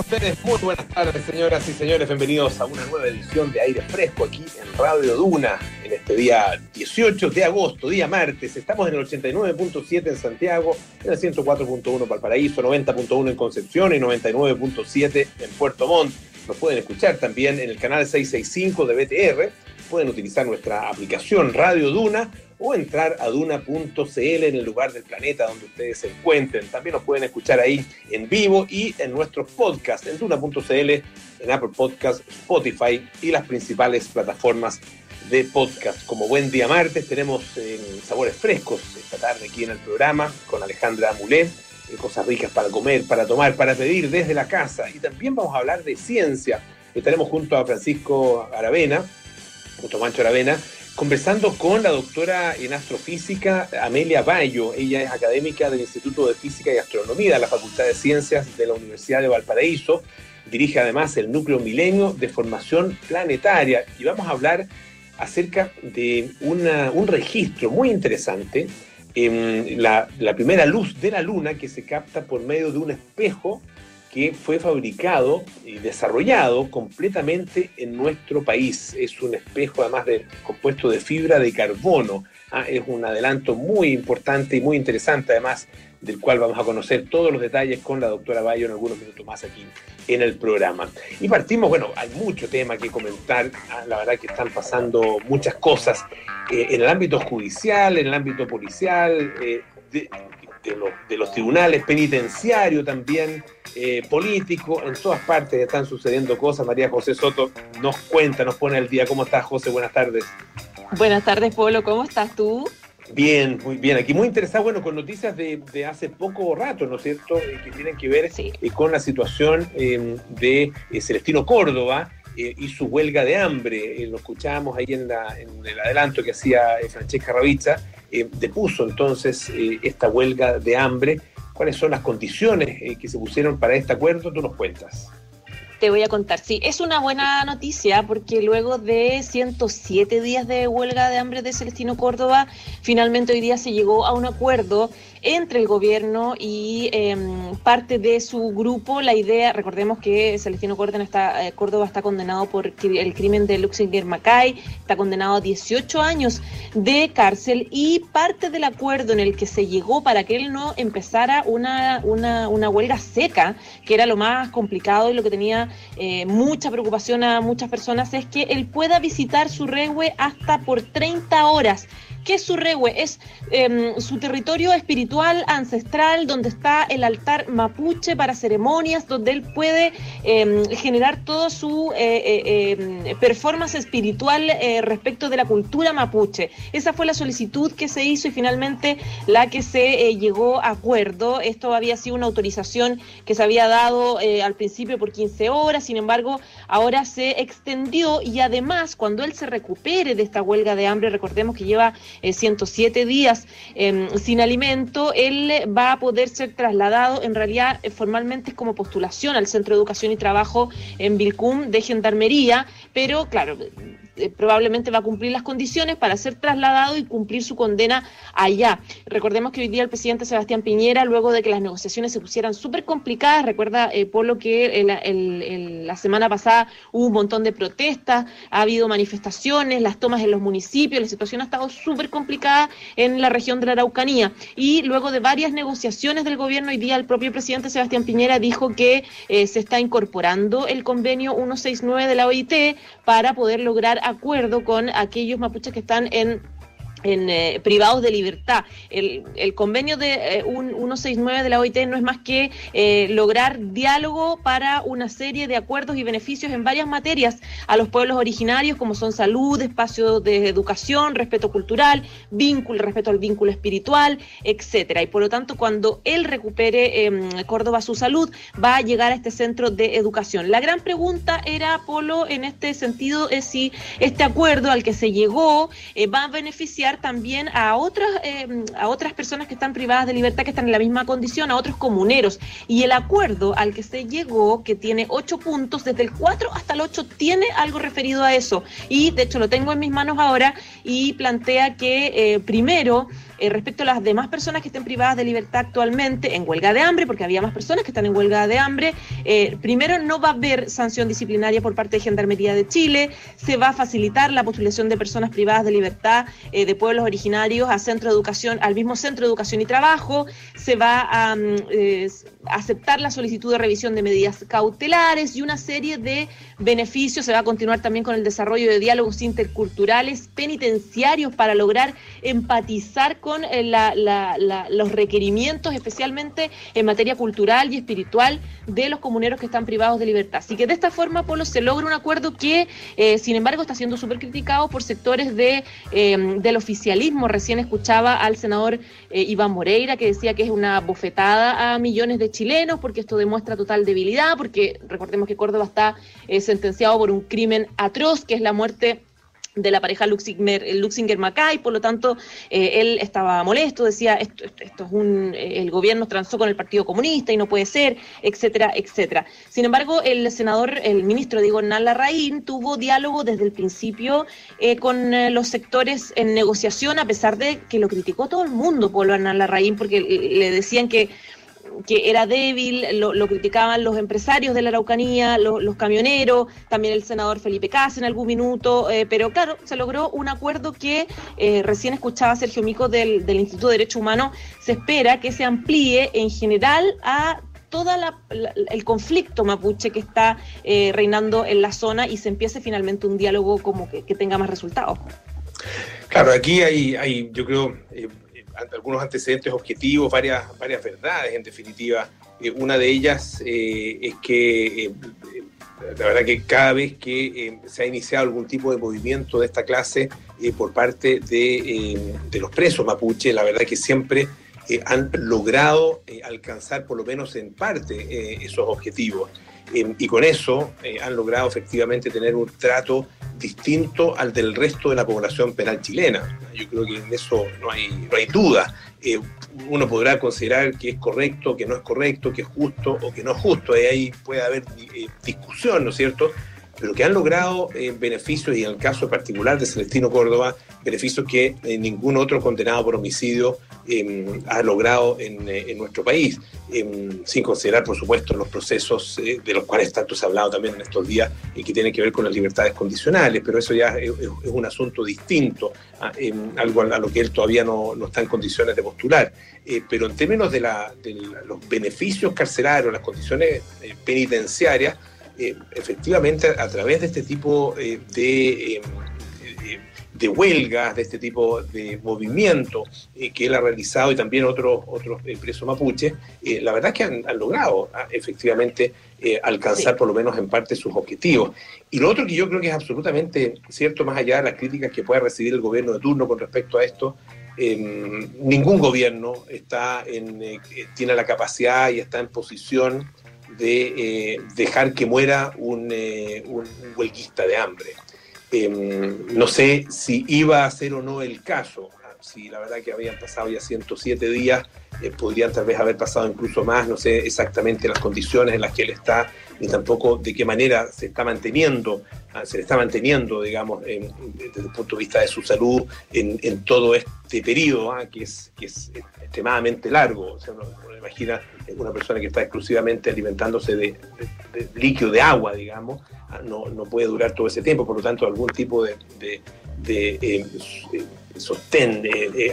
ustedes? Muy buenas tardes, señoras y señores. Bienvenidos a una nueva edición de Aire Fresco aquí en Radio Duna en este día 18 de agosto, día martes. Estamos en el 89.7 en Santiago, en el 104.1 en Valparaíso, 90.1 en Concepción y 99.7 en Puerto Montt. Nos pueden escuchar también en el canal 665 de BTR. Pueden utilizar nuestra aplicación Radio Duna o entrar a duna.cl en el lugar del planeta donde ustedes se encuentren. También nos pueden escuchar ahí en vivo y en nuestros podcasts en duna.cl, en Apple Podcasts, Spotify y las principales plataformas de podcast. Como buen día martes tenemos eh, sabores frescos esta tarde aquí en el programa con Alejandra Mulet, eh, cosas ricas para comer, para tomar, para pedir desde la casa. Y también vamos a hablar de ciencia. Estaremos junto a Francisco Aravena, junto a Mancho Aravena, conversando con la doctora en astrofísica Amelia Bayo. Ella es académica del Instituto de Física y Astronomía de la Facultad de Ciencias de la Universidad de Valparaíso. Dirige además el núcleo milenio de formación planetaria. Y vamos a hablar acerca de un registro muy interesante, en la, la primera luz de la luna que se capta por medio de un espejo que fue fabricado y desarrollado completamente en nuestro país. Es un espejo además de compuesto de fibra de carbono. Ah, es un adelanto muy importante y muy interesante además del cual vamos a conocer todos los detalles con la doctora Bayo en algunos minutos más aquí en el programa. Y partimos, bueno, hay mucho tema que comentar, ah, la verdad que están pasando muchas cosas eh, en el ámbito judicial, en el ámbito policial, eh, de, de, los, tribunales penitenciarios también, eh, políticos, en todas partes están sucediendo cosas. María José Soto nos cuenta, nos pone al día. ¿Cómo estás, José? Buenas tardes. Buenas tardes, Polo. ¿Cómo estás tú? Bien, muy bien. Aquí muy interesado, bueno, con noticias de, de hace poco rato, ¿no es cierto?, eh, que tienen que ver Sí. eh, con la situación eh, de eh, Celestino Córdoba y su huelga de hambre. Lo escuchábamos ahí en, la- en el adelanto que hacía Francesca Ravizza. Depuso entonces esta huelga de hambre. ¿Cuáles son las condiciones eh, que se pusieron para este acuerdo? Tú nos cuentas. Te voy a contar. Sí, es una buena noticia porque luego de 107 días de huelga de hambre de Celestino Córdoba, finalmente hoy día se llegó a un acuerdo entre el gobierno y eh, parte de su grupo. La idea, recordemos que Celestino Córdoba está, eh, Córdoba está condenado por el crimen de Luxinger Macay, está condenado a 18 años de cárcel y parte del acuerdo en el que se llegó para que él no empezara una, una, una huelga seca, que era lo más complicado y lo que tenía eh, mucha preocupación a muchas personas, es que él pueda visitar su rehue hasta por 30 horas. ¿Qué es su rehue? Es eh, su territorio espiritual, ancestral, donde está el altar mapuche para ceremonias, donde él puede eh, generar todo su eh, eh, eh, performance espiritual eh, respecto de la cultura mapuche. Esa fue la solicitud que se hizo y finalmente la que se llegó a acuerdo. Esto había sido una autorización que se había dado al principio por 15 horas, sin embargo, ahora se extendió y además cuando él se recupere de esta huelga de hambre, recordemos que lleva eh, 107 días eh, sin alimento, él va a poder ser trasladado, en realidad eh, formalmente como postulación al Centro de Educación y Trabajo en Vilcum de Gendarmería, pero claro, eh, probablemente va a cumplir las condiciones para ser trasladado y cumplir su condena allá. Recordemos que hoy día el presidente Sebastián Piñera, luego de que las negociaciones se pusieran súper complicadas, recuerda, eh, Polo, que la semana pasada hubo un montón de protestas, ha habido manifestaciones, las tomas en los municipios, la situación ha estado súper complicada en la región de la Araucanía. Y luego de varias negociaciones del gobierno, hoy día el propio presidente Sebastián Piñera dijo que eh, se está incorporando el convenio 169 de la OIT para poder lograr acuerdo con aquellos mapuches que están en en eh, privados de libertad. El, convenio de eh, un, 169 de la OIT no es más que eh, lograr diálogo para una serie de acuerdos y beneficios en varias materias a los pueblos originarios, como son salud, espacio de educación, respeto cultural, vínculo, respeto al vínculo espiritual, etcétera. Y por lo tanto, cuando él recupere eh, Córdoba su salud, va a llegar a este centro de educación. La gran pregunta era, Polo, en este sentido, es si este acuerdo al que se llegó eh, va a beneficiar también a otras, eh, a otras personas que están privadas de libertad, que están en la misma condición, a otros comuneros. Y el acuerdo al que se llegó, que tiene ocho puntos, desde el 4 hasta el 8, tiene algo referido a eso. Y de hecho lo tengo en mis manos ahora y plantea que eh, primero eh, respecto a las demás personas que estén privadas de libertad actualmente en huelga de hambre, porque había más personas que están en huelga de hambre, eh, primero no va a haber sanción disciplinaria por parte de Gendarmería de Chile, se va a facilitar la postulación de personas privadas de libertad de pueblos originarios a centro de educación, al mismo centro de educación y trabajo, se va a mm, aceptar la solicitud de revisión de medidas cautelares y una serie de beneficios. Se va a continuar también con el desarrollo de diálogos interculturales penitenciarios para lograr empatizar con eh, los requerimientos, especialmente en materia cultural y espiritual, de los comuneros que están privados de libertad. Así que de esta forma, Polo, se logra un acuerdo que, eh, sin embargo, está siendo súper criticado por sectores de, eh, del oficialismo. Recién escuchaba al senador Iván Moreira que decía que es una bofetada a millones de chilenos porque esto demuestra total debilidad, porque recordemos que Córdoba está sentenciado por un crimen atroz, que es la muerte de la pareja Luxinger, Luxinger Macay, por lo tanto, eh, él estaba molesto, decía, esto, es un, eh, el gobierno transó con el Partido Comunista y no puede ser, etcétera, etcétera. Sin embargo, el senador, el ministro Diego Nala Larraín, tuvo diálogo desde el principio eh, con los sectores en negociación, a pesar de que lo criticó todo el mundo, Polo Nala Larraín, porque le decían que que era débil, lo, criticaban los empresarios de la Araucanía, los camioneros, también el senador Felipe Cas en algún minuto, eh, pero claro, se logró un acuerdo que eh, recién escuchaba Sergio Mico del, Instituto de Derecho Humano, se espera que se amplíe en general a todo el conflicto mapuche que está eh, reinando en la zona y se empiece finalmente un diálogo como que, tenga más resultados. Claro, aquí hay, hay yo creo, algunos antecedentes objetivos, varias, varias verdades en definitiva. Eh, una de ellas eh, es que eh, la verdad que cada vez que se ha iniciado algún tipo de movimiento de esta clase por parte de, de, los presos mapuche, la verdad que siempre han logrado alcanzar por lo menos en parte esos objetivos. y con eso han logrado efectivamente tener un trato distinto al del resto de la población penal chilena. Yo creo que en eso no hay, no hay duda. Eh, uno podrá considerar que es correcto, que no es correcto, que es justo o que no es justo. Ahí puede haber eh, discusión, ¿no es cierto? pero que han logrado eh, beneficios, y en el caso particular de Celestino Córdoba, beneficios que ningún otro condenado por homicidio em, ha logrado en, eh, nuestro país, em, sin considerar, por supuesto, los procesos de los cuales tanto se ha hablado también en estos días y que tienen que ver con las libertades condicionales, pero eso ya es, un asunto distinto, em, algo a lo que él todavía no, está en condiciones de postular. pero en términos de, los beneficios carcelarios, las condiciones penitenciarias, eh, efectivamente a través de este tipo eh, de, eh, de, huelgas, de este tipo de movimiento que él ha realizado y también otros, otros presos mapuches, la verdad es que han, logrado ah, efectivamente alcanzar por lo menos en parte sus objetivos. Y lo otro que yo creo que es absolutamente cierto, más allá de las críticas que pueda recibir el gobierno de turno con respecto a esto, ningún gobierno está en, tiene la capacidad y está en posición de eh, dejar que muera un, eh, huelguista de hambre. Em, no sé si iba a ser o no el caso, si la verdad que habían pasado ya 107 días, eh, podrían tal vez haber pasado incluso más, no sé exactamente las condiciones en las que él está, ni tampoco de qué manera se está manteniendo, ah, se le está manteniendo, digamos, desde el punto de vista de su salud en, todo este periodo, ah, que, es, extremadamente largo. O sea, uno, imagina una persona que está exclusivamente alimentándose de, líquido, de agua, digamos, ah, no, no, puede durar todo ese tiempo, por lo tanto algún tipo de, eh, sostén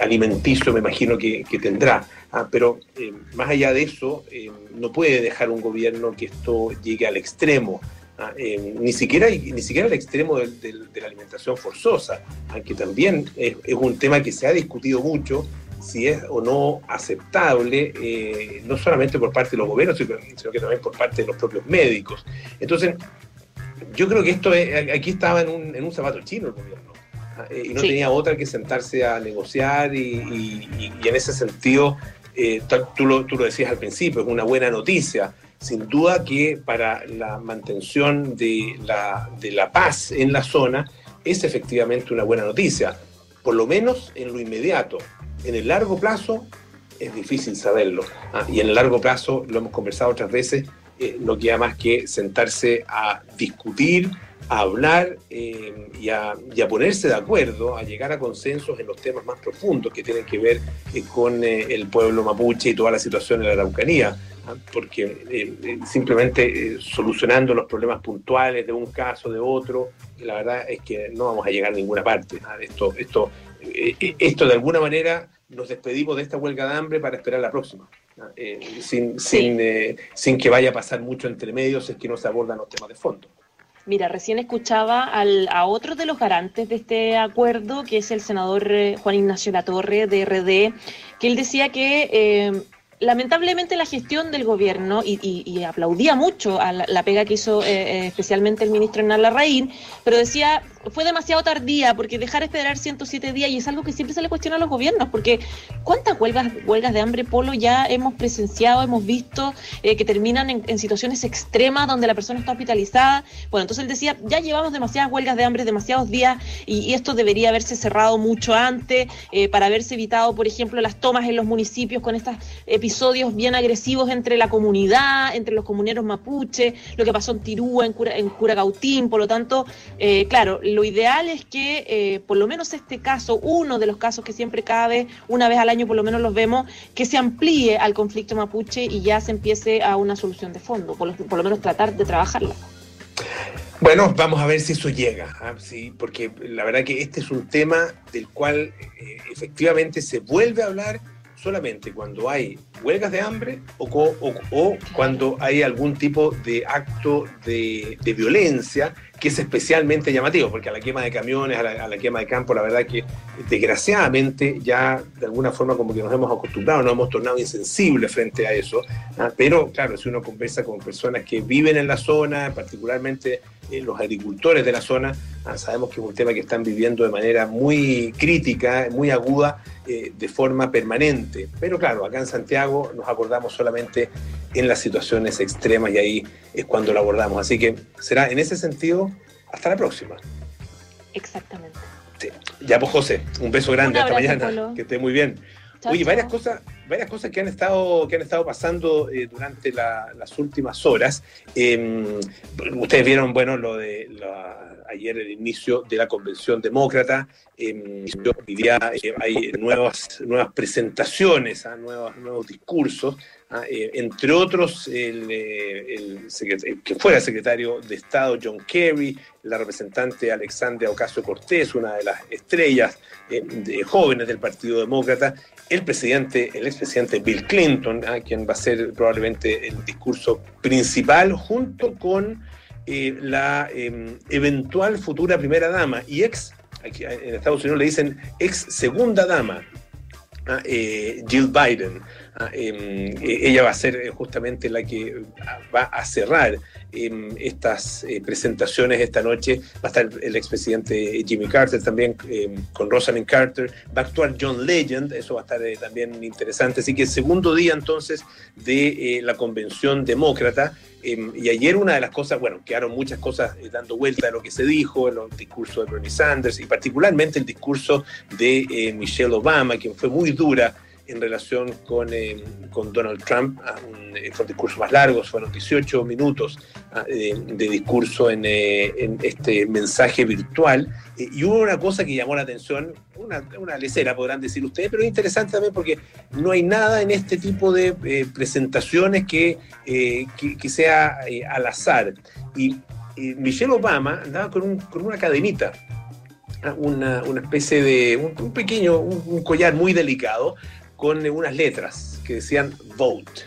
alimenticio me imagino que, tendrá. Ah, pero eh, más allá de eso, eh, no puede dejar un gobierno que esto llegue al extremo. Ah, ni, siquiera, ni siquiera al extremo de, la alimentación forzosa, aunque también es, es, un tema que se ha discutido mucho si es o no aceptable, eh, no solamente por parte de los gobiernos, sino que también por parte de los propios médicos. Entonces, yo creo que esto aquí estaba en un, en un zapato chino el gobierno. Eh, y no tenía otra que sentarse a negociar y, en ese sentido, eh, tú, lo, tú lo decías al principio, es una buena noticia. Sin duda que para la mantención de la, de la paz en la zona es efectivamente una buena noticia, por lo menos en lo inmediato. En el largo plazo es difícil saberlo. Ah, y en el largo plazo, lo hemos conversado otras veces, eh, no queda más que sentarse a discutir a hablar eh, y, a, ponerse de acuerdo, a llegar a consensos en los temas más profundos que tienen que ver eh, con el pueblo mapuche y toda la situación en la Araucanía. ¿ah? Porque simplemente solucionando los problemas puntuales de un caso, de otro, la verdad es que no vamos a llegar a ninguna parte. ¿ah? Esto, esto, esto de alguna manera nos despedimos de esta huelga de hambre para esperar la próxima. Eh, sin, sin, eh, sin, que vaya a pasar mucho entre medios es que no se abordan los temas de fondo. Mira, recién escuchaba al, a otro de los garantes de este acuerdo, que es el senador eh, Juan Ignacio Latorre de RD, que él decía que lamentablemente la gestión del gobierno, y, aplaudía mucho a la, pega que hizo especialmente el ministro Hernán Larraín, pero decía, fue demasiado tardía, porque dejar esperar 107 días, y es algo que siempre se le cuestiona a los gobiernos, porque ¿cuántas huelgas, huelgas de hambre, Polo, ya hemos presenciado, hemos visto, eh, que terminan en, situaciones extremas donde la persona está hospitalizada? Bueno, entonces él decía, ya llevamos demasiadas huelgas de hambre, demasiados días, y, esto debería haberse cerrado mucho antes, eh, para haberse evitado, por ejemplo, las tomas en los municipios con estos episodios bien agresivos entre la comunidad, entre los comuneros mapuche, lo que pasó en Tirúa, en, Cura, en por lo tanto, eh, claro, lo ideal es que eh, por lo menos este caso, uno de los casos que siempre cabe, una vez al año por lo menos los vemos, que se amplíe al conflicto mapuche y ya se empiece a una solución de fondo, por lo, menos tratar de trabajarla. Bueno, vamos a ver si eso llega, ¿ah? sí, porque la verdad que este es un tema del cual eh, efectivamente se vuelve a hablar solamente cuando hay huelgas de hambre o, o, cuando hay algún tipo de acto de, de, violencia que es especialmente llamativo, porque a la quema de camiones, a la, quema de campo, la verdad que desgraciadamente ya de alguna forma como que nos hemos acostumbrado, nos hemos tornado insensibles frente a eso, ¿ah? pero claro, si uno conversa con personas que viven en la zona, particularmente eh, los agricultores de la zona, ¿ah? sabemos que es un tema que están viviendo de manera muy crítica, muy aguda, eh, de forma permanente. Pero claro, acá en Santiago nos acordamos solamente en las situaciones extremas y ahí es cuando lo abordamos. Así que será en ese sentido, hasta la próxima. Exactamente. Ya pues José, un beso grande, hasta mañana, que esté muy bien. Oye, varias cosas, varias cosas que han estado, que han estado pasando eh, durante las últimas horas. Em, ustedes vieron, bueno, lo de ayer el inicio de la convención demócrata. Eh, hoy día eh, hay nuevas, nuevas presentaciones, ¿ah? nuevos, discursos. ¿ah? Eh, entre otros, el, el, que fuera secretario de Estado John Kerry, la representante Alexandria Ocasio Cortés, una de las estrellas de jóvenes del Partido Demócrata, el presidente, el expresidente Bill Clinton, ¿ah? quien va a ser probablemente el discurso principal, junto con eh, la em, eventual futura primera dama y ex, aquí en Estados Unidos le dicen ex segunda dama, ah, eh, Jill Biden. Em, e, ella va a ser justamente la que va a cerrar em, estas eh, presentaciones esta noche. Va a estar el expresidente Jimmy Carter también con Rosalind Carter. Va a actuar John Legend, eso va a estar también interesante. Así que el segundo día entonces de la convención demócrata. Em, y ayer una de las cosas, bueno, quedaron muchas cosas eh, dando vuelta a lo que se dijo, en los discursos de Bernie Sanders y particularmente el discurso de eh, Michelle Obama, quien fue muy dura en relación con, eh, con Donald Trump. Ah, un, eh, fue un discurso más largo, fueron 18 minutos ah, de, discurso en, eh, en, este mensaje virtual. y hubo una cosa que llamó la atención, una, una lecera podrán decir ustedes, pero es interesante también porque no hay nada en este tipo de presentaciones que, que, sea al azar. Y, Michelle Obama andaba con, un, con una cadenita ah, una, una, especie de un, pequeño, un, collar muy delicado con unas letras que decían vote,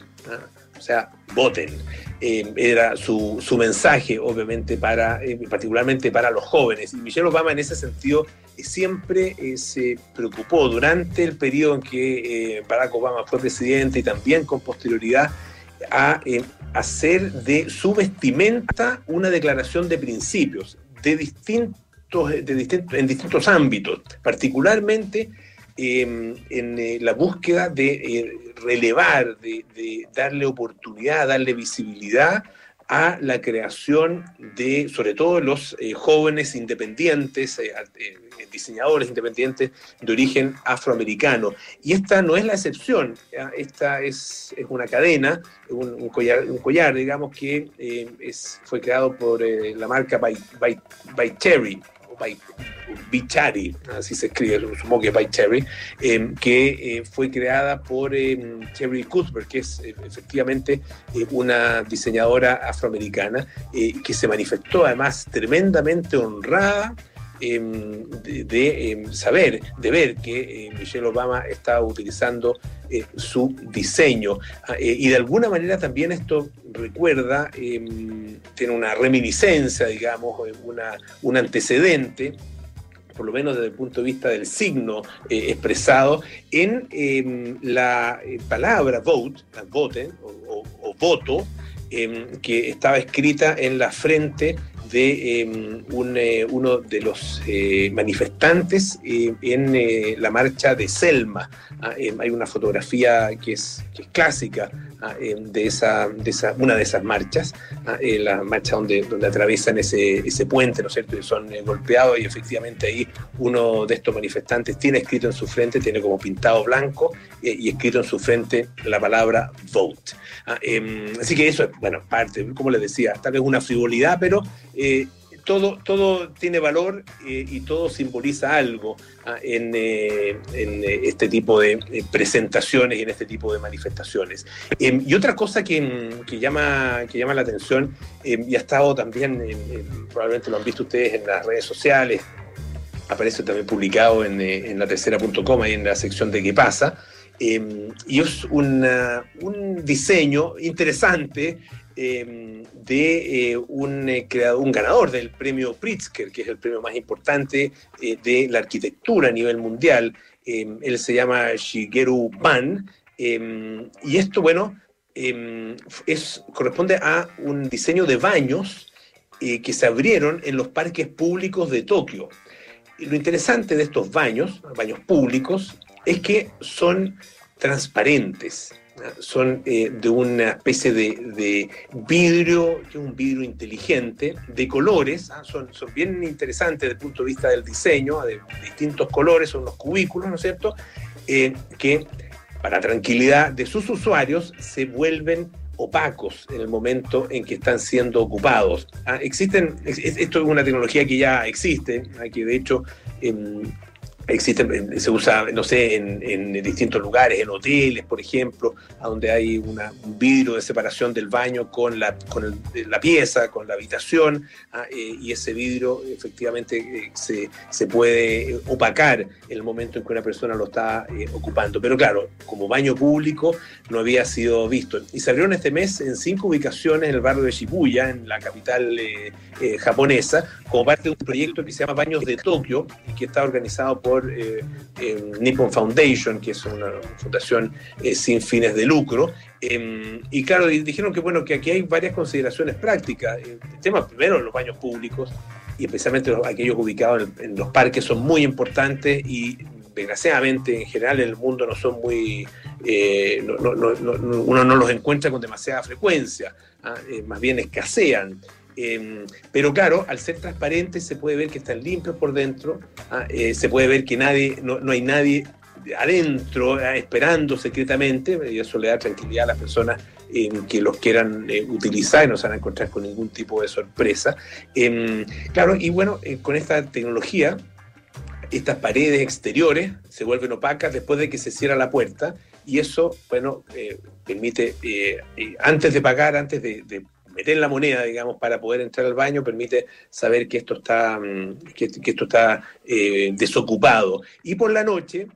o sea, voten. Eh, era su, su, mensaje, obviamente, para, eh, particularmente para los jóvenes. Y Michelle Obama, en ese sentido, eh, siempre se preocupó durante el periodo en que Barack Obama fue presidente y también con posterioridad a hacer de su vestimenta una declaración de principios de distintos, de distintos, en distintos ámbitos, particularmente Em, en eh, la búsqueda de eh, relevar, de, darle oportunidad, darle visibilidad a la creación de, sobre todo los eh, jóvenes independientes, diseñadores independientes de origen afroamericano. Y esta no es la excepción, esta es, una cadena, un, collar, un collar, digamos, que fue creado por la marca By, By, By Cherry, Bichari, así se escribe, supongo que by Cherry, em, que eh, fue creada por em, Cherry Cuthbert, que es eh, efectivamente eh, una diseñadora afroamericana que se manifestó además tremendamente honrada Em, de, em, saber, de ver que eh, Michelle Obama está utilizando eh, su diseño. Ah, eh, y de alguna manera también esto recuerda, em, tiene una reminiscencia, digamos, una, un antecedente por lo menos desde el punto de vista del signo expresado en la palabra vote, o, o voto, que estaba escrita en la frente de em, eh, uno de los eh, manifestantes eh, en la marcha de Selma. Ah, em, hay una fotografía que es, clásica ah, em, de, esa, de esa, una de esas marchas, ah, la marcha donde, donde atraviesan ese, ese puente, ¿no es cierto? Y son golpeados y efectivamente ahí uno de estos manifestantes tiene escrito en su frente, tiene como pintado blanco y escrito en su frente la palabra vote. así que eso es, bueno, parte, como les decía, tal vez una frivolidad, pero eh, todo, todo tiene valor eh, y todo simboliza algo ah, en, eh, este tipo de presentaciones y en este tipo de manifestaciones. Em, y otra cosa que, llama, que llama la atención, em, y ha estado también, probablemente lo han visto ustedes en las redes sociales, aparece también publicado en, la tercera.com, ahí en la sección de qué pasa, em, y es un diseño interesante Em, de eh, un, eh, un ganador del premio Pritzker, que es el premio más importante eh, de la arquitectura a nivel mundial. Em, él se llama Shigeru Ban. Em, y esto, bueno, es, corresponde a un diseño de baños que se abrieron en los parques públicos de Tokio. Y lo interesante de estos baños, baños públicos, es que son transparentes son eh, de una especie de, vidrio, que es un vidrio inteligente, de colores, ¿ah? son, son bien interesantes desde el punto de vista del diseño, de distintos colores, son los cubículos, ¿no es cierto? Eh, que para tranquilidad de sus usuarios se vuelven opacos en el momento en que están siendo ocupados. ¿ah? existen, esto es una tecnología que ya existe, que de hecho Existe, se usa, no sé, en, distintos lugares, en hoteles, por ejemplo, donde hay un vidrio de separación del baño con la, con la pieza, con la habitación, ah, eh, y ese vidrio efectivamente eh, se, se, puede opacar en el momento en que una persona lo está eh, ocupando. Pero claro, como baño público no había sido visto. Y se abrieron este mes en cinco ubicaciones en el barrio de Shibuya, en la capital japonesa, como parte de un proyecto que se llama Baños de Tokio, y que está organizado por eh, Nippon Foundation, que es una fundación eh, sin fines de lucro. Em, y claro, dijeron que bueno, que aquí hay varias consideraciones prácticas. El tema primero, los baños públicos, y especialmente aquellos ubicados en, los parques, son muy importantes y desgraciadamente en general en el mundo no son muy, eh, uno no los encuentra con demasiada frecuencia, ¿ah? más bien escasean. Em, pero claro, al ser transparentes se puede ver que están limpios por dentro, ah, eh, se puede ver que nadie, no, hay nadie adentro ah, esperando secretamente, y eso le da tranquilidad a las personas em, que los quieran eh, utilizar y no se van a encontrar con ningún tipo de sorpresa. Em, claro, y bueno, eh, con esta tecnología, estas paredes exteriores se vuelven opacas después de que se cierra la puerta y eso, bueno, permite, antes de pagar, antes de meter la moneda, digamos, para poder entrar al baño, permite saber que esto está, mm, que, esto está eh, desocupado. Y por la noche,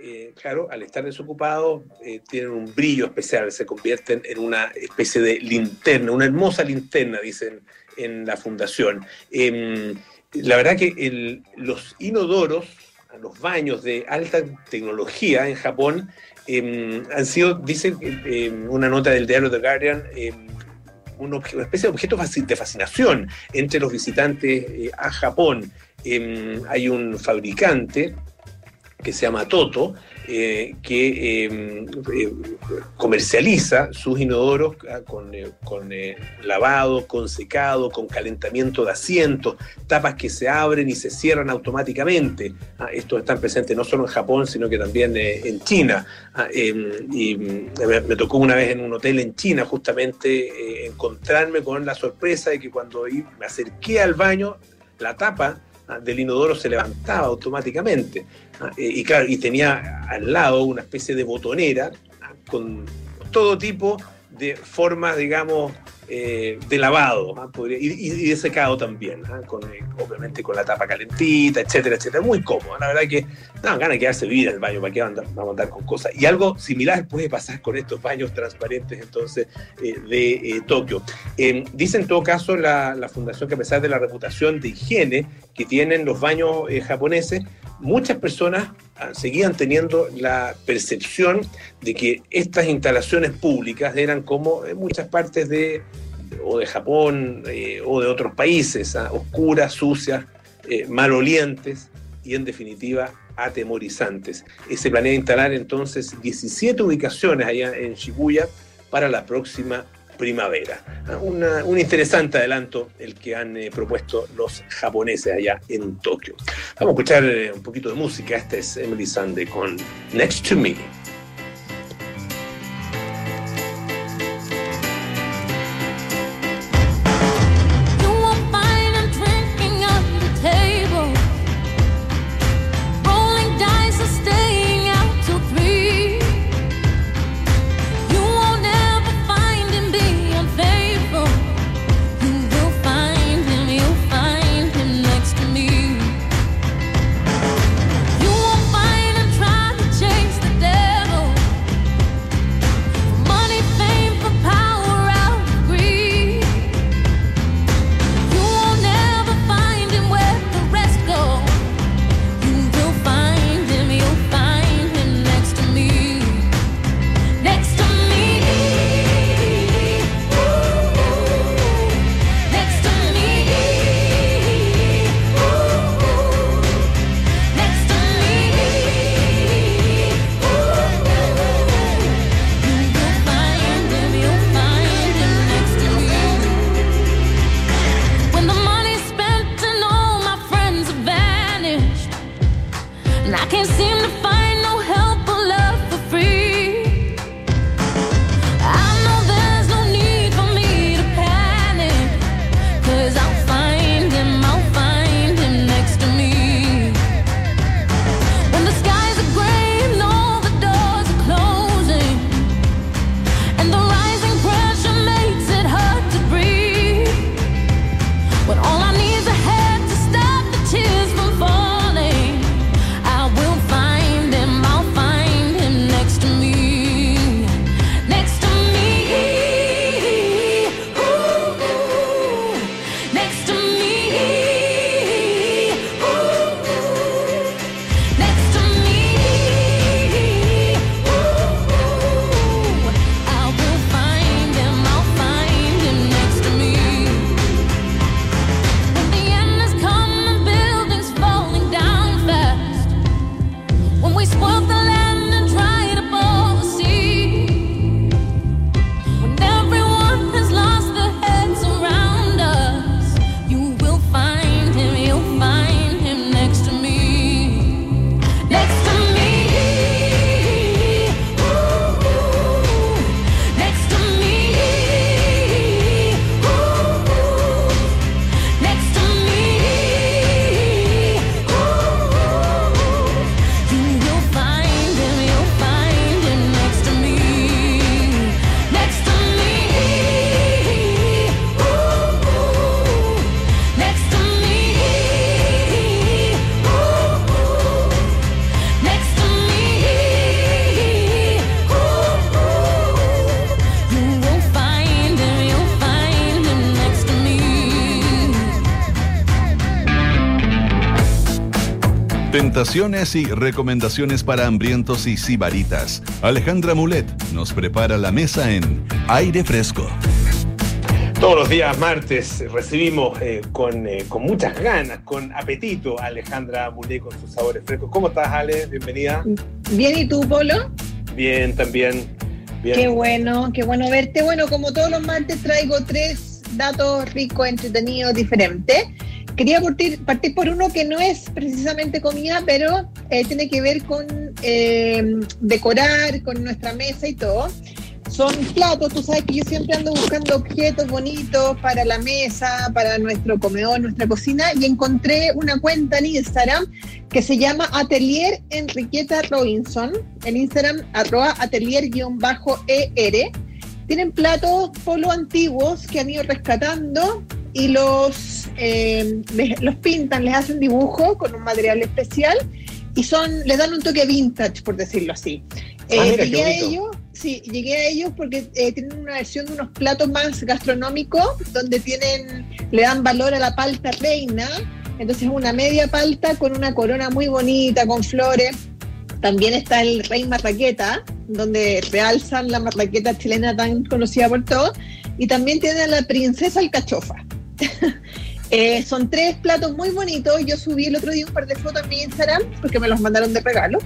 eh, claro, al estar desocupado, eh, tienen un brillo especial, se convierten en una especie de linterna, una hermosa linterna, dicen en la fundación. Em, la verdad que los inodoros, los baños de alta tecnología en Japón, em, han sido, dicen em, una nota del diario The Guardian, una especie de objeto de fascinación entre los visitantes eh, a Japón. Em, hay un fabricante que se llama Toto, eh, que em, eh, comercializa sus inodoros ah, con, eh, con lavado, con secado, con calentamiento de asientos, tapas que se abren y se cierran automáticamente. Ah, estos están presentes no solo en Japón, sino que también en China. Ah, em, mm, me, tocó una vez en un hotel en China justamente encontrarme con la sorpresa de que cuando me acerqué al baño, la tapa del inodoro se levantaba automáticamente. Eh, y claro, y tenía al lado una especie de botonera con todo tipo de formas, digamos, eh, de lavado ¿ah? y, de secado también, ¿ah? con, eh, obviamente con la tapa calentita, etcétera, etcétera. Muy cómodo. La verdad que no, ganas de quedarse vida en el baño, ¿para qué vamos a andar con cosas? Y algo similar puede pasar con estos baños transparentes entonces de Tokio. dice en todo caso la, la, fundación que a pesar de la reputación de higiene que tienen los baños japoneses, muchas personas ah, seguían teniendo la percepción de que estas instalaciones públicas eran como en muchas partes de o de Japón eh, o de otros países, ah, oscuras, sucias, eh, malolientes y en definitiva atemorizantes. Se planea instalar entonces 17 ubicaciones allá en Shibuya para la próxima primavera. Ah, un interesante adelanto el que han eh, propuesto los japoneses allá en Tokio. Vamos a escuchar eh, un poquito de música. Esta es Emily Sande con Next to Me. Y recomendaciones para hambrientos y sibaritas. Alejandra Mulet nos prepara la mesa en Aire Fresco. Todos los días martes recibimos eh, con, eh, con, muchas ganas, con apetito a Alejandra Mulé con sus sabores frescos. ¿Cómo estás, Ale? Bienvenida. Bien, ¿y tú, Polo? Bien, también. Bien. Qué bueno, qué bueno verte. Bueno, como todos los martes traigo tres datos ricos, entretenidos, diferentes. Quería partir, partir por uno que no es precisamente comida, pero eh, tiene que ver con decorar, con nuestra mesa y todo son platos, tú sabes que yo siempre ando buscando objetos bonitos para la mesa, para nuestro comedor, nuestra cocina, y encontré una cuenta en Instagram que se llama Atelier Enriqueta Robinson, en Instagram arroba atelier-er. Tienen platos polo antiguos que han ido rescatando y los, eh, los pintan, les hacen dibujo con un material especial y son, les dan un toque vintage, por decirlo así. Ah, eh, llegué, a ellos, sí, llegué a ellos porque eh, tienen una versión de unos platos más gastronómicos, donde tienen, le dan valor a la palta reina, entonces es una media palta con una corona muy bonita, con flores. También está el rey marraqueta, donde realzan la marraqueta chilena tan conocida por todos. Y también tiene a la princesa alcachofa. Eh, son tres platos muy bonitos. Yo subí el otro día un par de fotos en mi Instagram porque me los mandaron de regalo.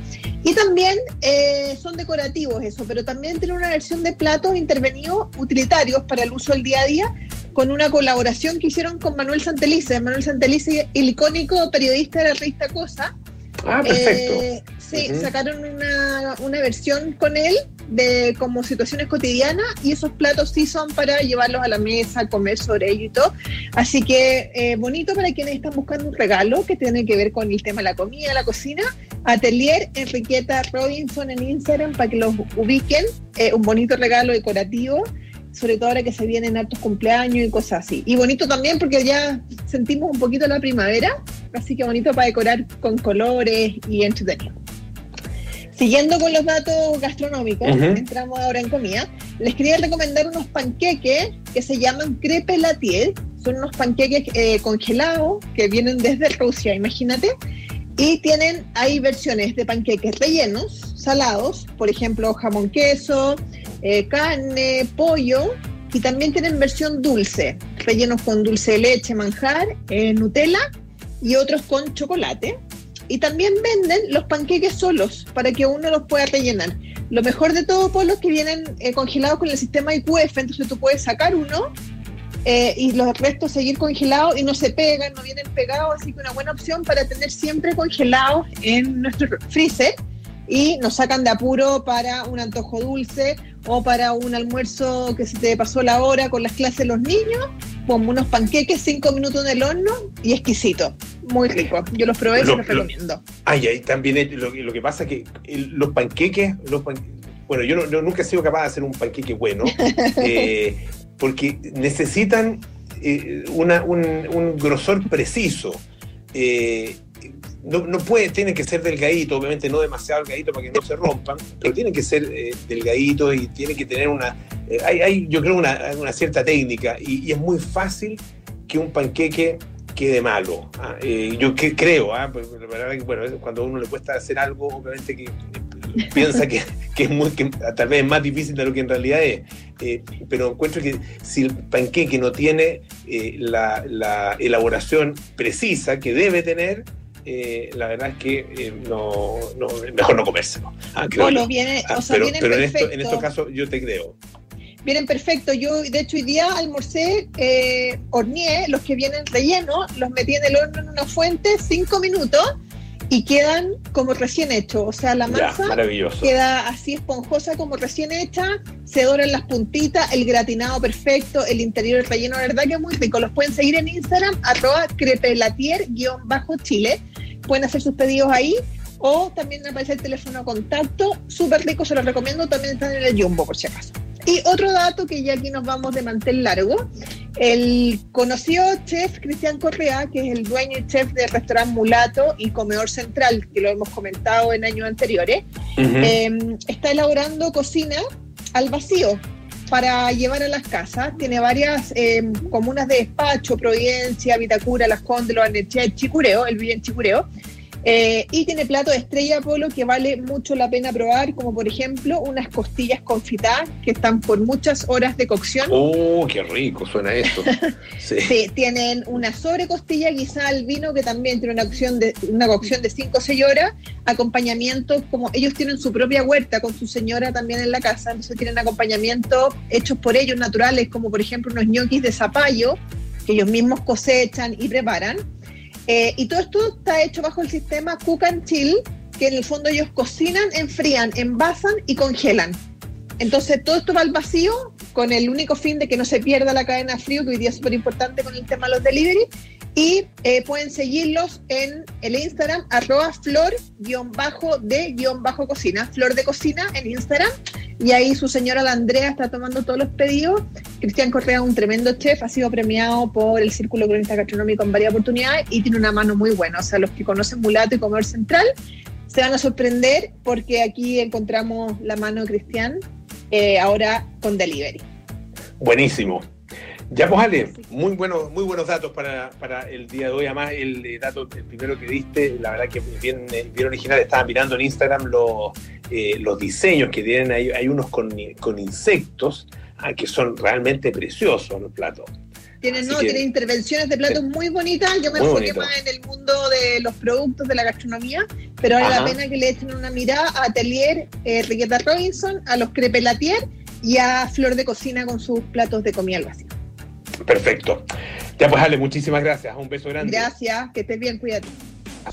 Y también eh, son decorativos eso, pero también tienen una versión de platos intervenidos utilitarios para el uso del día a día con una colaboración que hicieron con Manuel Santelice. Manuel Santelice, el icónico periodista de la revista Cosa. Ah, perfecto. Eh, sí, sacaron una, una versión con él de como situaciones cotidianas y esos platos sí son para llevarlos a la mesa, comer sobre ellos y todo. Así que eh, bonito para quienes están buscando un regalo que tiene que ver con el tema de la comida, la cocina. Atelier Enriqueta Robinson en Instagram para que los ubiquen. Eh, un bonito regalo decorativo sobre todo ahora que se vienen altos cumpleaños y cosas así. Y bonito también porque ya sentimos un poquito la primavera, así que bonito para decorar con colores y entretenido. Siguiendo con los datos gastronómicos, entramos ahora en comida, les quería recomendar unos panqueques que se llaman crepe latier. Son unos panqueques eh, congelados que vienen desde Rusia, imagínate. Y tienen, hay versiones de panqueques rellenos, salados, por ejemplo, jamón queso, eh, carne, pollo, y también tienen versión dulce, rellenos con dulce de leche, manjar, eh, Nutella y otros con chocolate. Y también venden los panqueques solos para que uno los pueda rellenar. Lo mejor de todo, Polo, es que vienen eh, congelados con el sistema IQF, entonces tú puedes sacar uno eh, y los restos seguir congelados y no se pegan, no vienen pegados, así que una buena opción para tener siempre congelados en nuestro freezer y nos sacan de apuro para un antojo dulce o para un almuerzo que se te pasó la hora con las clases de los niños, como unos panqueques, cinco minutos en el horno y exquisito. Muy rico. Yo los probé y los recomiendo. Ay, ay, también lo, lo que pasa es que los panqueques, los bueno, yo, nunca he sido capaz de hacer un panqueque bueno, eh, porque necesitan eh, una, un, grosor preciso. Eh, no, no puede, tienen que ser delgaditos, obviamente no demasiado delgaditos para que no se rompan, pero tienen que ser eh, delgaditos y tienen que tener una, eh, hay, hay, yo creo, una, una cierta técnica y, es muy fácil que un panqueque quede malo. ¿ah? Eh, yo que, creo, ¿ah? Pues, bueno, cuando uno le cuesta hacer algo, obviamente que piensa que, que, es muy, que tal vez es más difícil de lo que en realidad es. pero encuentro que si el panqueque no tiene la elaboración precisa que debe tener, eh, la verdad es que eh, no, no, mejor no comérselo. Ah, bueno, viene, ah, o sea, pero, pero en, esto, en estos casos yo te creo. Vienen perfecto. Yo, de hecho, hoy día almorcé, eh, horneé los que vienen rellenos, los metí en el horno en una fuente, cinco minutos, y quedan como recién hechos. O sea, la masa queda así esponjosa como recién hecha, se doran las puntitas, el gratinado perfecto, el interior el relleno, la verdad que es muy rico. Los pueden seguir en Instagram, arroba crepelatier-chile. Pueden hacer sus pedidos ahí o también aparece el teléfono de contacto. Súper rico, se los recomiendo. También están en el Jumbo, por si acaso. Y otro dato que ya aquí nos vamos de mantel largo, el conocido chef Cristian Correa, que es el dueño y chef del restaurante Mulato y Comedor Central, que lo hemos comentado en años anteriores, em, está elaborando cocina al vacío para llevar a las casas. Tiene varias em, comunas de despacho, Providencia, Vitacura, Las Condes, Los Arnechea y Chicureo, el vive en Chicureo. Eh, y tiene plato de estrella Polo que vale mucho la pena probar, como por ejemplo unas costillas confitadas que están por muchas horas de cocción. ¡Oh, qué rico suena esto! Sí. tienen una sobrecostilla guisada al vino que también tiene una cocción de una cocción de 5 o 6 horas, acompañamientos como ellos tienen su propia huerta con su señora también en la casa, entonces tienen acompañamientos hechos por ellos naturales, como por ejemplo unos ñoquis de zapallo que ellos mismos cosechan y preparan eh, y todo esto está hecho bajo el sistema Cook and Chill, que en el fondo ellos cocinan, enfrían, envasan y congelan. Entonces todo esto va al vacío con el único fin de que no se pierda la cadena de frío, que hoy día es súper importante con el tema de los delivery. Y eh, pueden seguirlos en el Instagram, arroba flor-de-cocina, flor de cocina en Instagram. Y ahí su señora la Andrea está tomando todos los pedidos. Cristian Correa, un tremendo chef, ha sido premiado por el Círculo Cronista Gastronómico en varias oportunidades y tiene una mano muy buena. O sea, los que conocen Mulato y Comer Central se van a sorprender porque aquí encontramos la mano de Cristian eh, ahora con delivery. Buenísimo. Ya, pues Ale, muy buenos, muy buenos datos para, el día de hoy. Además, el eh, dato el primero que diste, la verdad que bien, eh, bien original. Estaba mirando en Instagram los, los diseños que tienen. Hay, hay unos con, con insectos ah, que son realmente preciosos los platos. Tienen, no, tienen intervenciones de platos muy bonitas. Yo me enfoqué más en el mundo de los productos de la gastronomía, pero vale la pena que le echen una mirada a Atelier eh, Riqueta Robinson, a los Crepelatier y a Flor de Cocina con sus platos de comida al vacío. Perfecto. Ya pues Ale, muchísimas gracias. Un beso grande. Gracias, que estés bien, cuídate.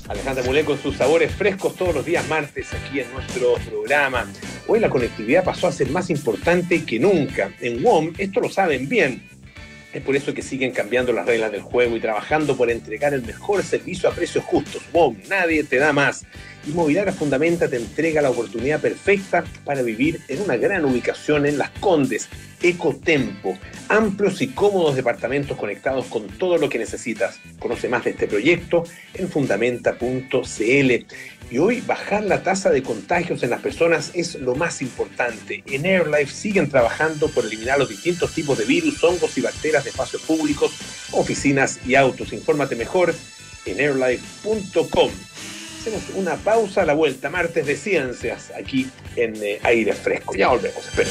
Alejandra Mulé con sus sabores frescos todos los días martes aquí en nuestro programa. Hoy la conectividad pasó a ser más importante que nunca. En WOM, esto lo saben bien. Es por eso que siguen cambiando las reglas del juego y trabajando por entregar el mejor servicio a precios justos. WOM, nadie te da más. Inmobiliaria Fundamenta te entrega la oportunidad perfecta para vivir en una gran ubicación en Las Condes, Ecotempo, amplios y cómodos departamentos conectados con todo lo que necesitas. Conoce más de este proyecto en fundamenta.cl. Y hoy bajar la tasa de contagios en las personas es lo más importante. En AirLife siguen trabajando por eliminar los distintos tipos de virus, hongos y bacterias de espacios públicos, oficinas y autos. Infórmate mejor en airlife.com hacemos una pausa a la vuelta, martes de ciencias, aquí en eh, aire fresco. Ya volvemos, espero.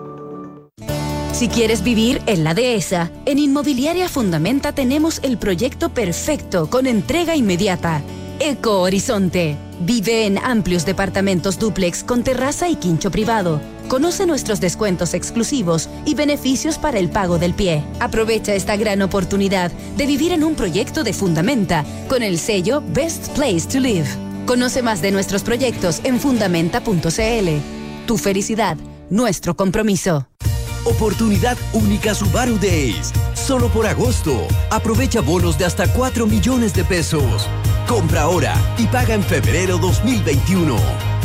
Si quieres vivir en la dehesa, en Inmobiliaria Fundamenta tenemos el proyecto perfecto con entrega inmediata. Eco Horizonte. Vive en amplios departamentos duplex con terraza y quincho privado. Conoce nuestros descuentos exclusivos y beneficios para el pago del pie. Aprovecha esta gran oportunidad de vivir en un proyecto de Fundamenta con el sello Best Place to Live. Conoce más de nuestros proyectos en fundamenta.cl. Tu felicidad, nuestro compromiso. Oportunidad única Subaru Days. Solo por agosto. Aprovecha bonos de hasta 4 millones de pesos. Compra ahora y paga en febrero 2021.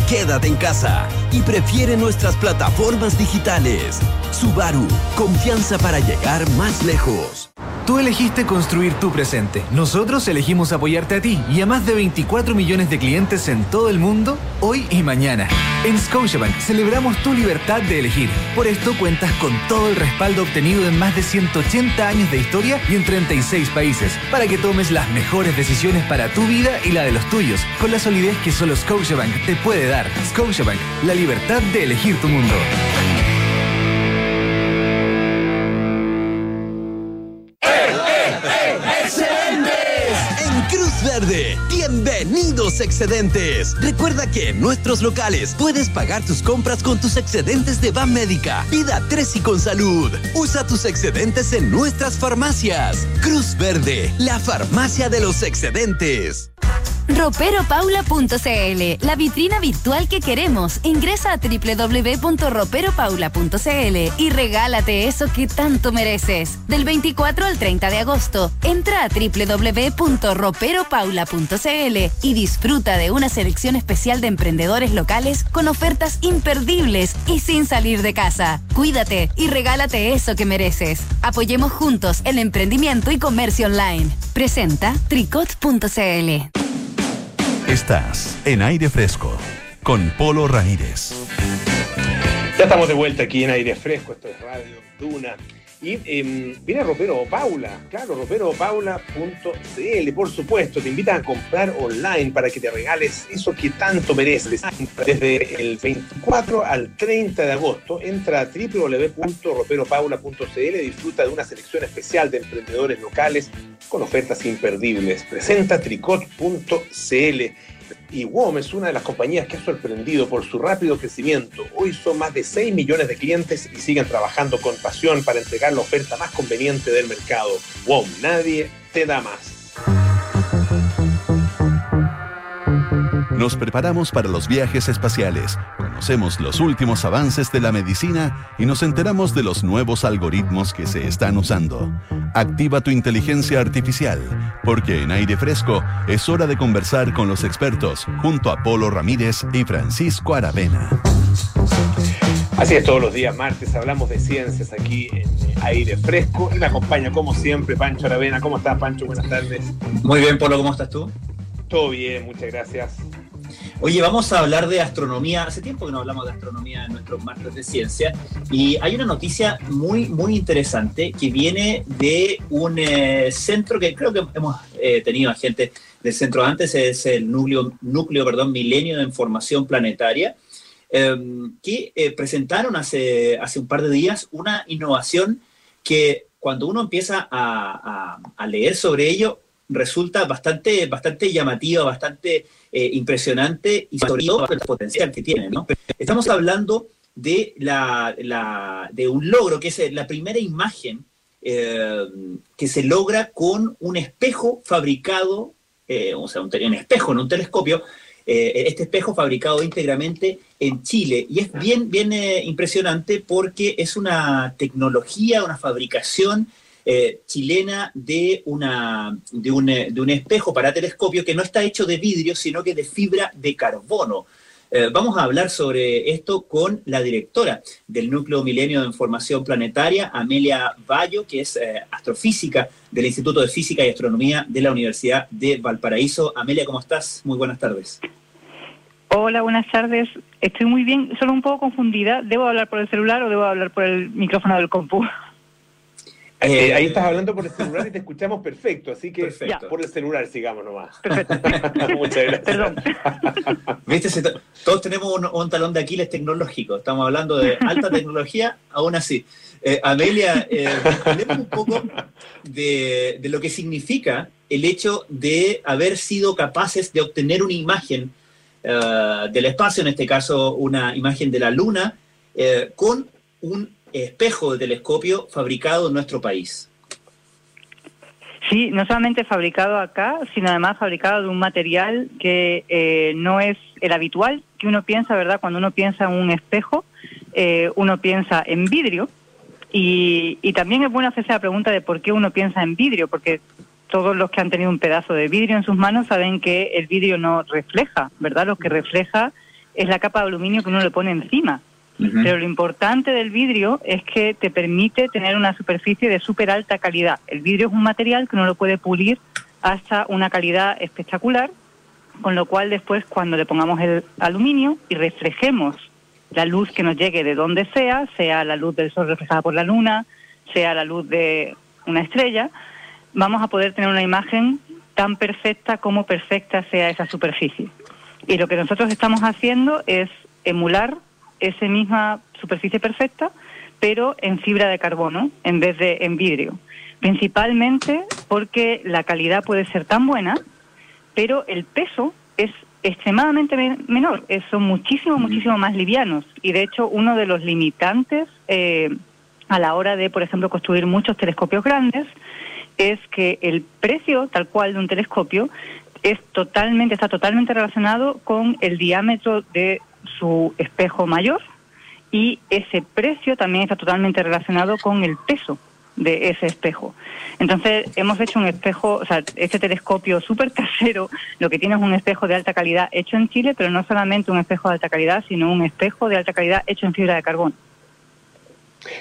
Quédate en casa y prefiere nuestras plataformas digitales. Subaru, confianza para llegar más lejos. Tú elegiste construir tu presente. Nosotros elegimos apoyarte a ti y a más de 24 millones de clientes en todo el mundo, hoy y mañana. En Scotiabank celebramos tu libertad de elegir. Por esto cuentas con todo el respaldo obtenido en más de 180 años de historia y en 36 países para que tomes las mejores decisiones para tu vida y la de los tuyos, con la solidez que solo Scotiabank te puede dar. Scotiabank, la libertad de elegir tu mundo. Excedentes. Recuerda que en nuestros locales puedes pagar tus compras con tus excedentes de Van Médica, Vida 3 y con salud. Usa tus excedentes en nuestras farmacias. Cruz Verde, la farmacia de los excedentes. Roperopaula.cl, la vitrina virtual que queremos. Ingresa a www.roperopaula.cl y regálate eso que tanto mereces. Del 24 al 30 de agosto, entra a www.roperopaula.cl y disfruta de una selección especial de emprendedores locales con ofertas imperdibles y sin salir de casa. Cuídate y regálate eso que mereces. Apoyemos juntos el emprendimiento y comercio online. Presenta tricot.cl. Estás en aire fresco con Polo Ramírez. Ya estamos de vuelta aquí en aire fresco, esto es Radio Duna. Y eh, viene Ropero Paula, claro, roperopaula.cl, por supuesto, te invitan a comprar online para que te regales eso que tanto mereces. Desde el 24 al 30 de agosto, entra a www.roperopaula.cl y disfruta de una selección especial de emprendedores locales con ofertas imperdibles. Presenta tricot.cl y WOM es una de las compañías que ha sorprendido por su rápido crecimiento. Hoy son más de 6 millones de clientes y siguen trabajando con pasión para entregar la oferta más conveniente del mercado. WOM, nadie te da más. Nos preparamos para los viajes espaciales, conocemos los últimos avances de la medicina y nos enteramos de los nuevos algoritmos que se están usando. Activa tu inteligencia artificial, porque en aire fresco es hora de conversar con los expertos junto a Polo Ramírez y Francisco Aravena. Así es, todos los días martes hablamos de ciencias aquí en aire fresco y me acompaña como siempre Pancho Aravena. ¿Cómo estás Pancho? Buenas tardes. Muy bien, Polo, ¿cómo estás tú? Todo bien, muchas gracias. Oye, vamos a hablar de astronomía. Hace tiempo que no hablamos de astronomía en nuestros martes de ciencia. Y hay una noticia muy, muy interesante que viene de un eh, centro que creo que hemos eh, tenido a gente del centro antes, es el núcleo, núcleo perdón, Milenio de Información Planetaria, em, que eh, presentaron hace, hace un par de días una innovación que cuando uno empieza a, a, a leer sobre ello, resulta bastante, bastante llamativa, bastante eh, impresionante y el potencial que tiene. ¿no? Estamos hablando de, la, la, de un logro que es la primera imagen eh, que se logra con un espejo fabricado, eh, o sea, un, un espejo en un telescopio, eh, este espejo fabricado íntegramente en Chile. Y es bien, bien eh, impresionante porque es una tecnología, una fabricación eh, chilena de, una, de, un, de, un, espejo para telescopio que no está hecho de vidrio, sino que de fibra de carbono. Eh, vamos a hablar sobre esto con la directora del Núcleo Milenio de Información Planetaria, Amelia Bayo, que es eh, astrofísica del Instituto de Física y Astronomía de la Universidad de Valparaíso. Amelia, ¿cómo estás? Muy buenas tardes. Hola, buenas tardes. Estoy muy bien, solo un poco confundida. ¿Debo hablar por el celular o debo hablar por el micrófono del compu? Eh, ahí estás hablando por el celular y te escuchamos perfecto, así que perfecto. por el celular sigamos nomás. Perfecto. Muchas gracias. Perdón. Viste, todos tenemos un, un, talón de Aquiles tecnológico. Estamos hablando de alta tecnología, aún así. Eh, Amelia, eh, hablemos un poco de, de, lo que significa el hecho de haber sido capaces de obtener una imagen uh, del espacio, en este caso una imagen de la Luna, con un espejo de telescopio fabricado en nuestro país. Sí, no solamente fabricado acá, sino además fabricado de un material que eh, no es el habitual que uno piensa, ¿verdad? Cuando uno piensa en un espejo, eh, uno piensa en vidrio. Y, y, también es bueno hacerse la pregunta de por qué uno piensa en vidrio, porque todos los que han tenido un pedazo de vidrio en sus manos saben que el vidrio no refleja, ¿verdad? Lo que refleja es la capa de aluminio que uno le pone encima. Pero lo importante del vidrio es que te permite tener una superficie de súper alta calidad. El vidrio es un material que uno lo puede pulir hasta una calidad espectacular, con lo cual después cuando le pongamos el aluminio y reflejemos la luz que nos llegue de donde sea, sea la luz del sol reflejada por la luna, sea la luz de una estrella, vamos a poder tener una imagen tan perfecta como perfecta sea esa superficie. Y lo que nosotros estamos haciendo es emular esa misma superficie perfecta, pero en fibra de carbono en vez de en vidrio. Principalmente porque la calidad puede ser tan buena, pero el peso es extremadamente menor, son muchísimo, muchísimo más livianos. Y de hecho, uno de los limitantes eh, a la hora de, por ejemplo, construir muchos telescopios grandes es que el precio tal cual de un telescopio es totalmente, está totalmente relacionado con el diámetro de su espejo mayor y ese precio también está totalmente relacionado con el peso de ese espejo. Entonces, hemos hecho un espejo, o sea, este telescopio súper casero, lo que tiene es un espejo de alta calidad hecho en Chile, pero no solamente un espejo de alta calidad, sino un espejo de alta calidad hecho en fibra de carbono.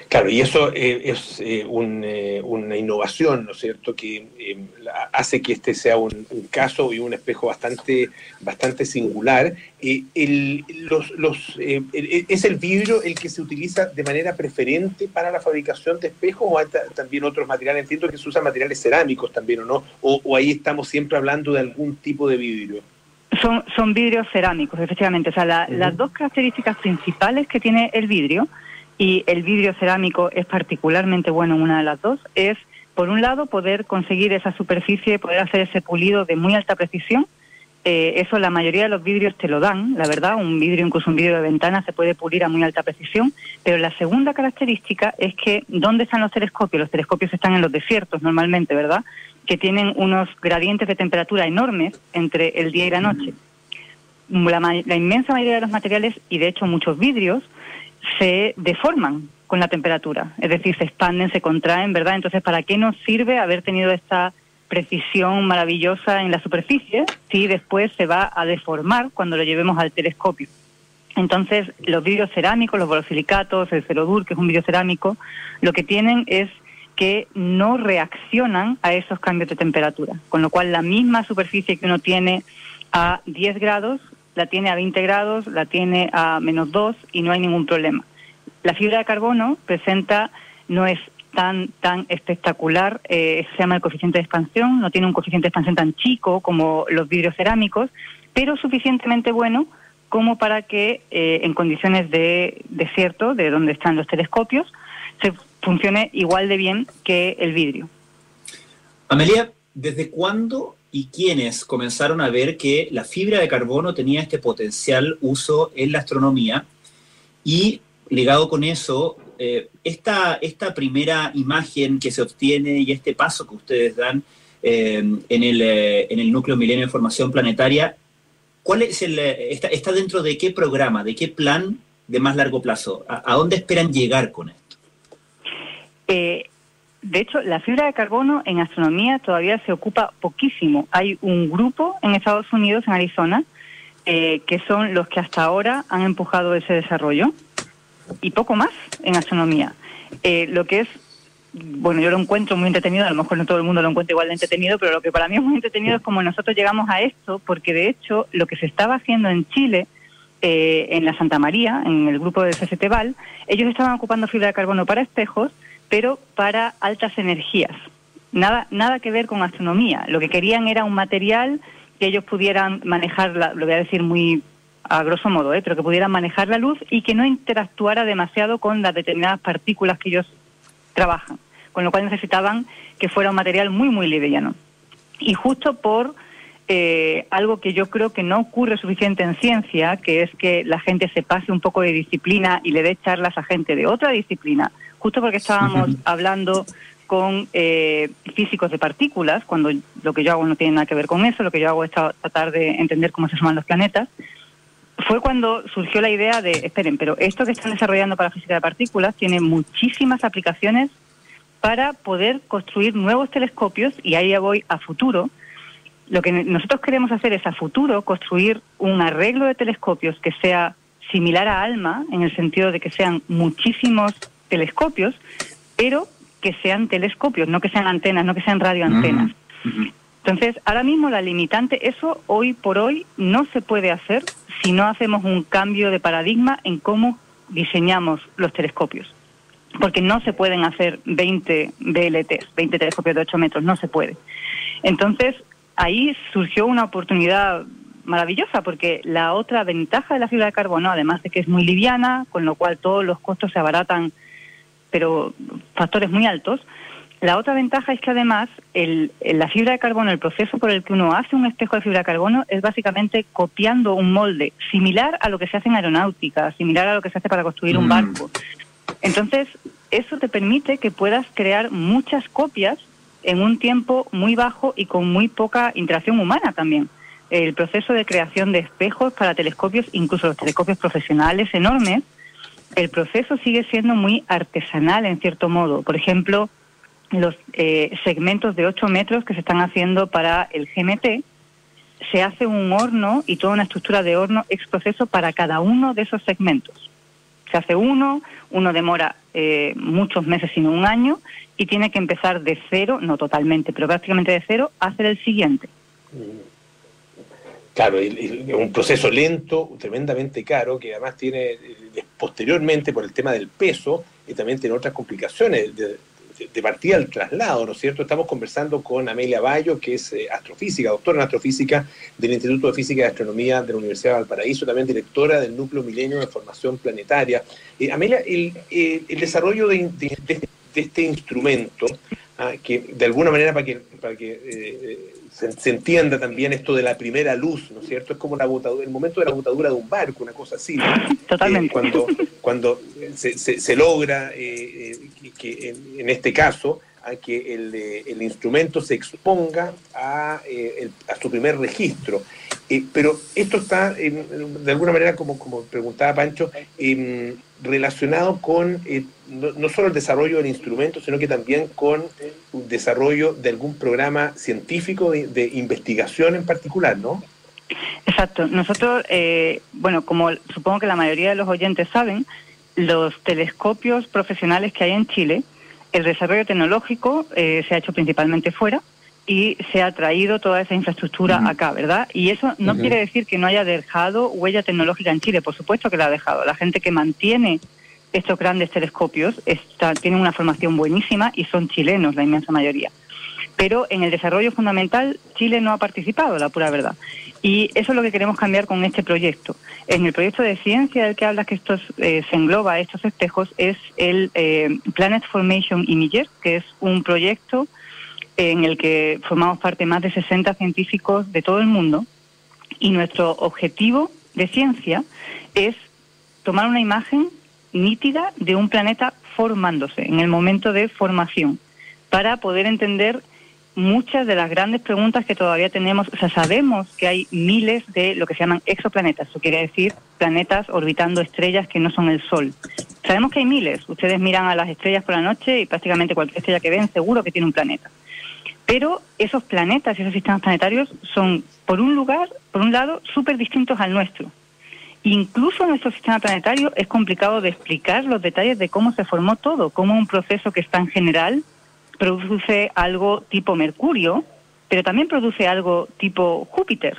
Claro, y eso eh, es eh, eh, una innovación, ¿no es cierto?, que hace que este sea un, caso y un espejo bastante, bastante singular. los, los, ¿Es el vidrio el que se utiliza de manera preferente para la fabricación de espejos o hay también otros materiales? Entiendo que se usan materiales cerámicos también, ¿o no? O, ahí estamos siempre hablando de algún tipo de vidrio. Son, son vidrios cerámicos, efectivamente. O sea, las dos características principales que tiene el vidrio y el vidrio cerámico es particularmente bueno en una de las dos, es, por un lado, poder conseguir esa superficie, poder hacer ese pulido de muy alta precisión. Eh, eso la mayoría de los vidrios te lo dan, la verdad, un vidrio, incluso un vidrio de ventana, se puede pulir a muy alta precisión. Pero la segunda característica es que, ¿dónde están los telescopios? Los telescopios están en los desiertos normalmente, ¿verdad? Que tienen unos gradientes de temperatura enormes entre el día y la noche. La, la inmensa mayoría de los materiales, y de hecho muchos vidrios, se deforman con la temperatura, es decir, se expanden, se contraen, ¿verdad? Entonces, ¿para qué nos sirve haber tenido esta precisión maravillosa en la superficie si después se va a deformar cuando lo llevemos al telescopio? Entonces, los vidrios cerámicos, los borosilicatos, el cerodur, que es un vidrio cerámico, lo que tienen es que no reaccionan a esos cambios de temperatura, con lo cual la misma superficie que uno tiene a 10 grados la tiene a 20 grados, la tiene a menos 2 y no hay ningún problema. La fibra de carbono presenta, no es tan, tan espectacular, eh, se llama el coeficiente de expansión, no tiene un coeficiente de expansión tan chico como los vidrios cerámicos, pero suficientemente bueno como para que eh, en condiciones de desierto, de donde están los telescopios, se funcione igual de bien que el vidrio. Amelia, ¿desde cuándo y quienes comenzaron a ver que la fibra de carbono tenía este potencial uso en la astronomía y ligado con eso, eh, esta, esta, primera imagen que se obtiene y este paso que ustedes dan eh, en, el, eh, en, el, núcleo milenio de formación planetaria, ¿cuál es el, está, está, dentro de qué programa, de qué plan de más largo plazo? ¿A, a dónde esperan llegar con esto? De hecho, la fibra de carbono en astronomía todavía se ocupa poquísimo. Hay un grupo en Estados Unidos, en Arizona, eh, que son los que hasta ahora han empujado ese desarrollo y poco más en astronomía. Eh, lo que es, bueno, yo lo encuentro muy entretenido, a lo mejor no todo el mundo lo encuentra igual de entretenido, pero lo que para mí es muy entretenido es como nosotros llegamos a esto, porque de hecho lo que se estaba haciendo en Chile, eh, en la Santa María, en el grupo del CCT Val, ellos estaban ocupando fibra de carbono para espejos pero para altas energías. Nada, nada que ver con astronomía. Lo que querían era un material que ellos pudieran manejar, lo voy a decir muy a grosso modo, ¿eh? pero que pudieran manejar la luz y que no interactuara demasiado con las determinadas partículas que ellos trabajan. Con lo cual necesitaban que fuera un material muy, muy liviano. Y justo por eh, algo que yo creo que no ocurre suficiente en ciencia, que es que la gente se pase un poco de disciplina y le dé charlas a gente de otra disciplina justo porque estábamos hablando con eh, físicos de partículas, cuando lo que yo hago no tiene nada que ver con eso, lo que yo hago es tratar de entender cómo se suman los planetas, fue cuando surgió la idea de, esperen, pero esto que están desarrollando para física de partículas tiene muchísimas aplicaciones para poder construir nuevos telescopios, y ahí ya voy a futuro. Lo que nosotros queremos hacer es a futuro construir un arreglo de telescopios que sea similar a ALMA, en el sentido de que sean muchísimos telescopios, pero que sean telescopios, no que sean antenas, no que sean radioantenas. Entonces, ahora mismo la limitante, eso hoy por hoy no se puede hacer si no hacemos un cambio de paradigma en cómo diseñamos los telescopios. Porque no se pueden hacer 20 BLTs, 20 telescopios de 8 metros, no se puede. Entonces, ahí surgió una oportunidad maravillosa porque la otra ventaja de la fibra de carbono, además de que es muy liviana, con lo cual todos los costos se abaratan pero factores muy altos. La otra ventaja es que además el, la fibra de carbono, el proceso por el que uno hace un espejo de fibra de carbono es básicamente copiando un molde similar a lo que se hace en aeronáutica, similar a lo que se hace para construir un mm. barco. Entonces, eso te permite que puedas crear muchas copias en un tiempo muy bajo y con muy poca interacción humana también. El proceso de creación de espejos para telescopios, incluso los telescopios profesionales enormes, el proceso sigue siendo muy artesanal en cierto modo. Por ejemplo, los eh, segmentos de 8 metros que se están haciendo para el GMT, se hace un horno y toda una estructura de horno ex proceso para cada uno de esos segmentos. Se hace uno, uno demora eh, muchos meses, sino un año, y tiene que empezar de cero, no totalmente, pero prácticamente de cero, a hacer el siguiente. Claro, un proceso lento, tremendamente caro, que además tiene eh, posteriormente por el tema del peso y también tiene otras complicaciones. De, de partida al traslado, ¿no es cierto? Estamos conversando con Amelia Bayo, que es eh, astrofísica, doctora en astrofísica del Instituto de Física y Astronomía de la Universidad de Valparaíso, también directora del Núcleo Milenio de Formación Planetaria. Eh, Amelia, el, el desarrollo de, este instrumento, ah, que de alguna manera para que, para que eh, se, entienda también esto de la primera luz, ¿no es cierto? Es como la botadura, el momento de la botadura de un barco, una cosa así. Totalmente. Eh, cuando cuando se, se, logra, eh, eh, que en, este caso, a que el, el, instrumento se exponga a, a su primer registro. pero esto está, de alguna manera, como, como preguntaba Pancho, em, relacionado con no, solo el desarrollo del instrumento, sino que también con el desarrollo de algún programa científico de, investigación en particular, ¿no? Exacto. Nosotros, eh, bueno, como supongo que la mayoría de los oyentes saben, los telescopios profesionales que hay en Chile, el desarrollo tecnológico eh, se ha hecho principalmente fuera y se ha traído toda esa infraestructura acá, ¿verdad? Y eso no quiere decir que no haya dejado huella tecnológica en Chile, por supuesto que la ha dejado. La gente que mantiene estos grandes telescopios tienen una formación buenísima y son chilenos la inmensa mayoría. Pero en el desarrollo fundamental Chile no ha participado, la pura verdad. Y eso es lo que queremos cambiar con este proyecto. En el proyecto de ciencia del que hablas que estos, eh, se engloba estos espejos es el eh, Planet Formation Imager, que es un proyecto en el que formamos parte más de 60 científicos de todo el mundo. Y nuestro objetivo de ciencia es tomar una imagen nítida de un planeta formándose, en el momento de formación, para poder entender muchas de las grandes preguntas que todavía tenemos. O sea, sabemos que hay miles de lo que se llaman exoplanetas, eso quiere decir planetas orbitando estrellas que no son el Sol. Sabemos que hay miles. Ustedes miran a las estrellas por la noche y prácticamente cualquier estrella que ven seguro que tiene un planeta. Pero esos planetas y esos sistemas planetarios son, por un lugar, por un lado, súper distintos al nuestro. Incluso nuestro sistema planetario es complicado de explicar los detalles de cómo se formó todo, cómo un proceso que es tan general produce algo tipo Mercurio, pero también produce algo tipo Júpiter.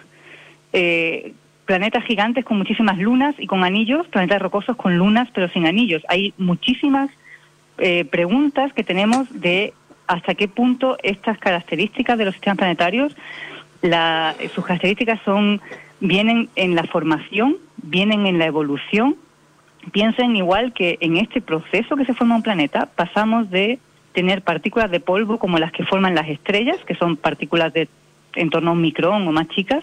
Eh, planetas gigantes con muchísimas lunas y con anillos, planetas rocosos con lunas pero sin anillos. Hay muchísimas eh, preguntas que tenemos de hasta qué punto estas características de los sistemas planetarios, sus características son vienen en la formación, vienen en la evolución. Piensen igual que en este proceso que se forma un planeta, pasamos de tener partículas de polvo como las que forman las estrellas, que son partículas de en torno a un micrón o más chicas,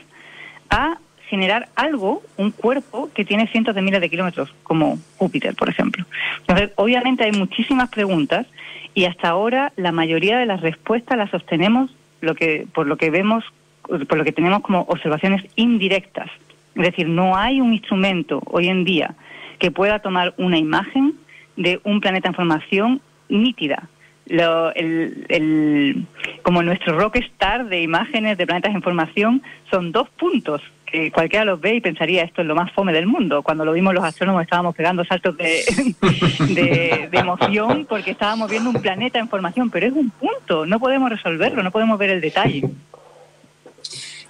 a generar algo, un cuerpo que tiene cientos de miles de kilómetros, como Júpiter, por ejemplo. Entonces, obviamente hay muchísimas preguntas y hasta ahora la mayoría de las respuestas las sostenemos lo que, por lo que vemos por lo que tenemos como observaciones indirectas. Es decir, no hay un instrumento hoy en día que pueda tomar una imagen de un planeta en formación nítida. como nuestro rockstar de imágenes de planetas en formación son dos puntos que cualquiera los ve y pensaría esto es lo más fome del mundo. Cuando lo vimos los astrónomos estábamos pegando saltos de, de, de emoción porque estábamos viendo un planeta en formación, pero es un punto, no podemos resolverlo, no podemos ver el detalle.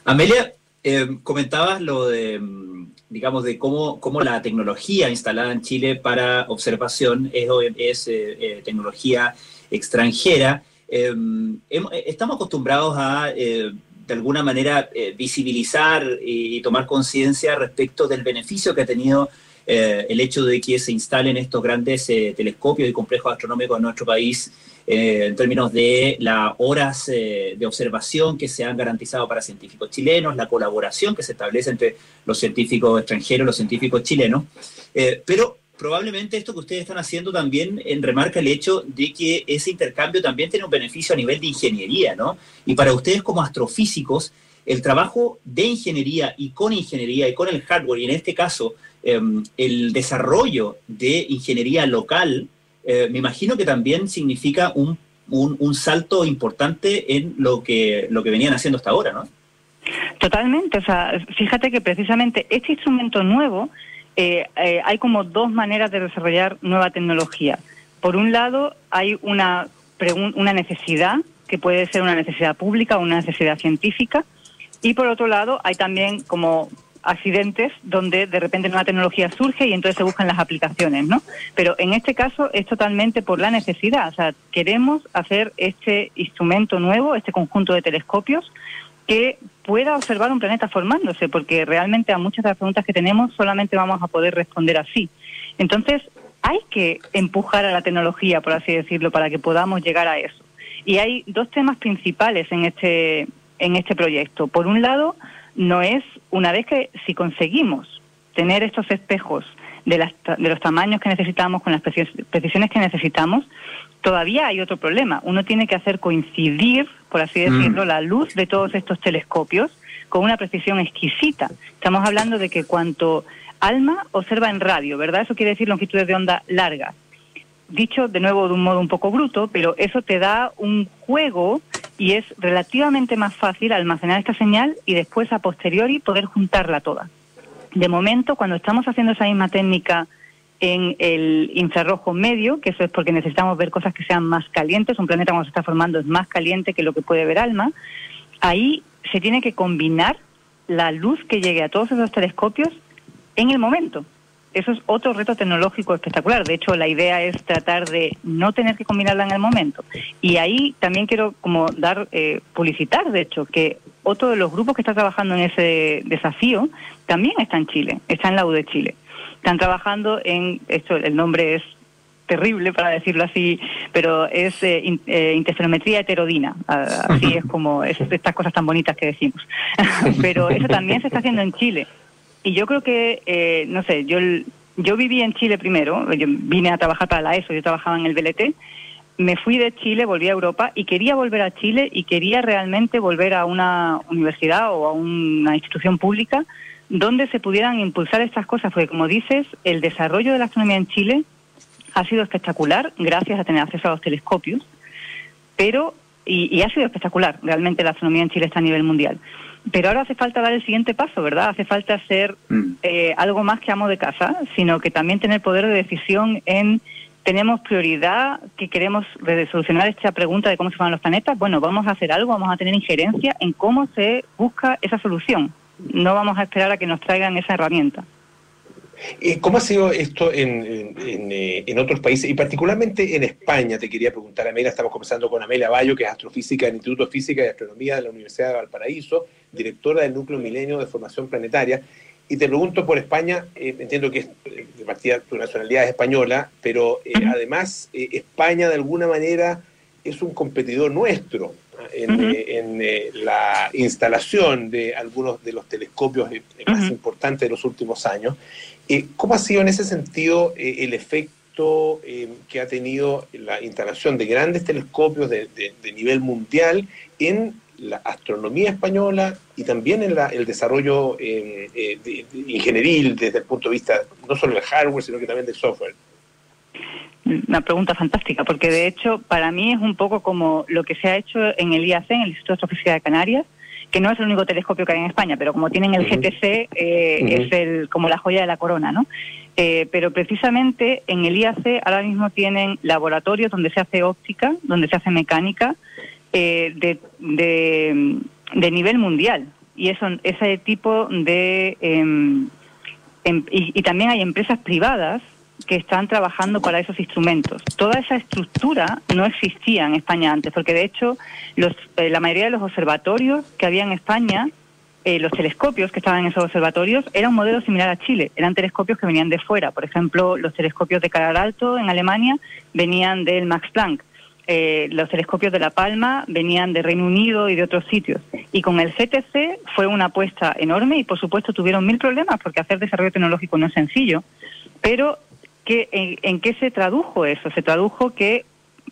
Amelia, eh, comentabas lo de, mm, digamos, de cómo, cómo, la tecnología instalada en Chile para observación es, es eh, eh, tecnología extranjera. estamos acostumbrados a, de alguna manera, visibilizar y, tomar conciencia respecto del beneficio que ha tenido el hecho de que se instalen estos grandes telescopios y complejos astronómicos en nuestro país eh, en términos de las horas eh, de observación que se han garantizado para científicos chilenos, la colaboración que se establece entre los científicos extranjeros y los científicos chilenos. Eh, pero probablemente esto que ustedes están haciendo también en remarca el hecho de que ese intercambio también tiene un beneficio a nivel de ingeniería, ¿no? Y para ustedes como astrofísicos, el trabajo de ingeniería y con ingeniería y con el hardware, y en este caso em, el desarrollo de ingeniería local, eh, me imagino que también significa un, un, salto importante en lo que, lo que venían haciendo hasta ahora, ¿no? Totalmente, o sea, fíjate que precisamente este instrumento nuevo, eh, eh, hay como dos maneras de desarrollar nueva tecnología. Por un lado, hay una, una necesidad, que puede ser una necesidad pública o una necesidad científica, y por otro lado, hay también como accidentes donde de repente nueva tecnología surge y entonces se buscan las aplicaciones, ¿no? Pero en este caso es totalmente por la necesidad, o sea, queremos hacer este instrumento nuevo, este conjunto de telescopios que pueda observar un planeta formándose, porque realmente a muchas de las preguntas que tenemos solamente vamos a poder responder así. Entonces, hay que empujar a la tecnología, por así decirlo, para que podamos llegar a eso. Y hay dos temas principales en este, en este proyecto. Por un lado, no es una vez que si conseguimos tener estos espejos de, las, de los tamaños que necesitamos, con las precisiones que necesitamos, todavía hay otro problema. Uno tiene que hacer coincidir, por así mm. decirlo, la luz de todos estos telescopios con una precisión exquisita. Estamos hablando de que cuanto ALMA observa en radio, ¿verdad? Eso quiere decir longitudes de onda largas. Dicho de nuevo de un modo un poco bruto, pero eso te da un juego y es relativamente más fácil almacenar esta señal y después a posteriori poder juntarla toda. De momento, cuando estamos haciendo esa misma técnica en el infrarrojo medio, que eso es porque necesitamos ver cosas que sean más calientes, un planeta cuando se está formando es más caliente que lo que puede ver ALMA, ahí se tiene que combinar la luz que llegue a todos esos telescopios en el momento. Eso es otro reto tecnológico espectacular. De hecho, la idea es tratar de no tener que combinarla en el momento. Y ahí también quiero como dar, eh, publicitar, de hecho, que otro de los grupos que está trabajando en ese desafío también está en Chile, está en la U de Chile. Están trabajando en, esto el nombre es terrible para decirlo así, pero es eh, eh, interferometría heterodina, así es como estas cosas tan bonitas que decimos. pero eso también se está haciendo en Chile. Y yo creo que, eh, no sé, yo, yo viví en Chile primero, yo vine a trabajar para la ESO, yo trabajaba en el BLT, me fui de Chile, volví a Europa y quería volver a Chile y quería realmente volver a una universidad o a una institución pública donde se pudieran impulsar estas cosas, porque como dices, el desarrollo de la astronomía en Chile ha sido espectacular gracias a tener acceso a los telescopios, pero, y, ha sido espectacular, realmente la astronomía en Chile está a nivel mundial. Pero ahora hace falta dar el siguiente paso, ¿verdad? Hace falta ser mm. eh, algo más que amo de casa, sino que también tener poder de decisión en tenemos prioridad, que queremos solucionar esta pregunta de cómo se forman los planetas, bueno, vamos a hacer algo, vamos a tener injerencia en cómo se busca esa solución no vamos a esperar a que nos traigan esa herramienta. ¿Cómo ha sido esto en, eh, en, otros países y particularmente en España? Te quería preguntar, Amelia, estamos conversando con Amelia Bayo, que es astrofísica del Instituto de Física y Astronomía de la Universidad de Valparaíso, directora del Núcleo Milenio de Formación Planetaria. Y te pregunto por España, eh, entiendo que es, eh, de partida tu nacionalidad es española, pero además España de alguna manera es un competidor nuestro en, eh, la instalación de algunos de los telescopios eh, más importantes de los últimos años. Eh, ¿Cómo ha sido en ese sentido el efecto que ha tenido la instalación de grandes telescopios de, nivel mundial en la astronomía española y también en el desarrollo ingenieril desde el punto de vista no solo del hardware, sino que también del software? Una pregunta fantástica, porque de hecho para mí es un poco como lo que se ha hecho en el IAC, en el Instituto de Astrofísica de Canarias, que no es el único telescopio que hay en España, pero como tienen el GTC, eh, es el, como la joya de la corona, ¿no? Eh, pero precisamente en el IAC ahora mismo tienen laboratorios donde se hace óptica, donde se hace mecánica eh, de, de, nivel mundial. Y eso, ese tipo de... Y, y, también hay empresas privadas que están trabajando para esos instrumentos. Toda esa estructura no existía en España antes, porque de hecho los, eh, la mayoría de los observatorios que había en España, eh, los telescopios que estaban en esos observatorios, eran un modelo similar a Chile, eran telescopios que venían de fuera. Por ejemplo, los telescopios de Calar Alto en Alemania venían del Max Planck. Eh, los telescopios de La Palma venían de Reino Unido y de otros sitios. Y con el CTC fue una apuesta enorme y, por supuesto, tuvieron mil problemas porque hacer desarrollo tecnológico no es sencillo. Pero ¿qué, en, qué se tradujo eso? Se tradujo que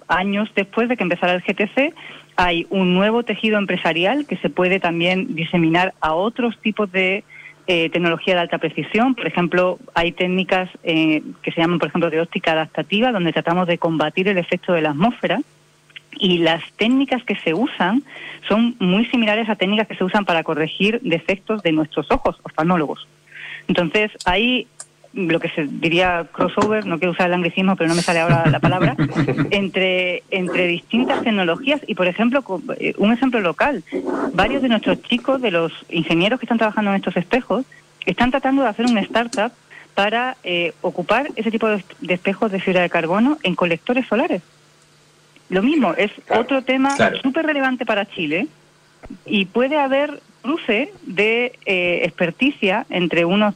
años después de que empezara el GTC hay un nuevo tejido empresarial que se puede también diseminar a otros tipos de eh, tecnología de alta precisión. Por ejemplo, hay técnicas eh, que se llaman, por ejemplo, de óptica adaptativa, donde tratamos de combatir el efecto de la atmósfera. Y las técnicas que se usan son muy similares a técnicas que se usan para corregir defectos de nuestros ojos, oftalmólogos. Entonces, hay lo que se diría crossover, no quiero usar el anglicismo, pero no me sale ahora la palabra, entre, entre distintas tecnologías y, por ejemplo, eh, un ejemplo local. Varios de nuestros chicos, de los ingenieros que están trabajando en estos espejos, están tratando de hacer una startup para eh, ocupar ese tipo de, espejos de fibra de carbono en colectores solares. Lo mismo, es otro tema súper relevante para Chile y puede haber cruce de eh, experticia entre unos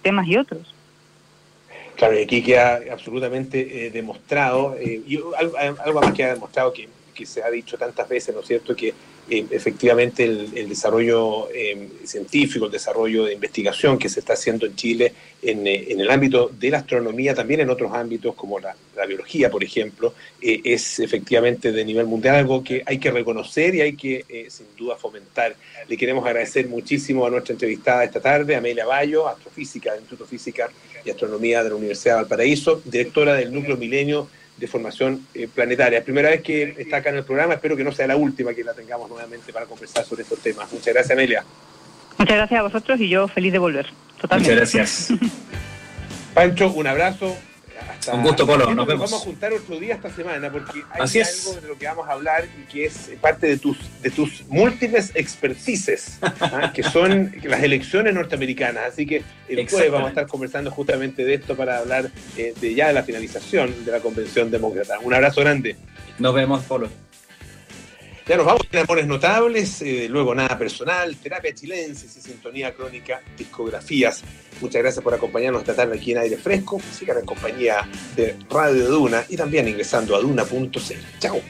temas y otros. Claro, y aquí queda absolutamente eh, demostrado, eh, y algo, más que ha demostrado que, se ha dicho tantas veces, ¿no es cierto?, que eh, efectivamente el, desarrollo científico, el desarrollo de investigación que se está haciendo en Chile en, el ámbito de la astronomía, también en otros ámbitos como la, biología, por ejemplo, es efectivamente de nivel mundial algo que hay que reconocer y hay que sin duda fomentar. Le queremos agradecer muchísimo a nuestra entrevistada esta tarde, Amelia Bayo, astrofísica del Instituto Física y Astronomía de la Universidad de Valparaíso, directora del Núcleo Milenio de Formación eh, Planetaria. Primera vez que está acá en el programa, espero que no sea la última que la tengamos nuevamente para conversar sobre estos temas. Muchas gracias, Amelia. Muchas gracias a vosotros y yo feliz de volver. Totalmente. Muchas gracias. Pancho, un abrazo. Un gusto, Polo. Nos, vemos. Vamos a juntar otro día esta semana porque hay algo de lo que vamos a hablar y que es parte de tus, de tus múltiples expertices, ¿ah? que son las elecciones norteamericanas. Así que el jueves vamos a estar conversando justamente de esto para hablar eh, de ya de la finalización de la Convención Demócrata. Un abrazo grande. Nos vemos, Polo. Ya nos vamos en Amores Notables, eh, luego Nada Personal, Terapia Chilensis y Sintonía Crónica, Discografías. Muchas gracias por acompañarnos esta tarde aquí en Aire Fresco. Sigan en compañía de Radio Duna y también ingresando a duna.cl. Chao.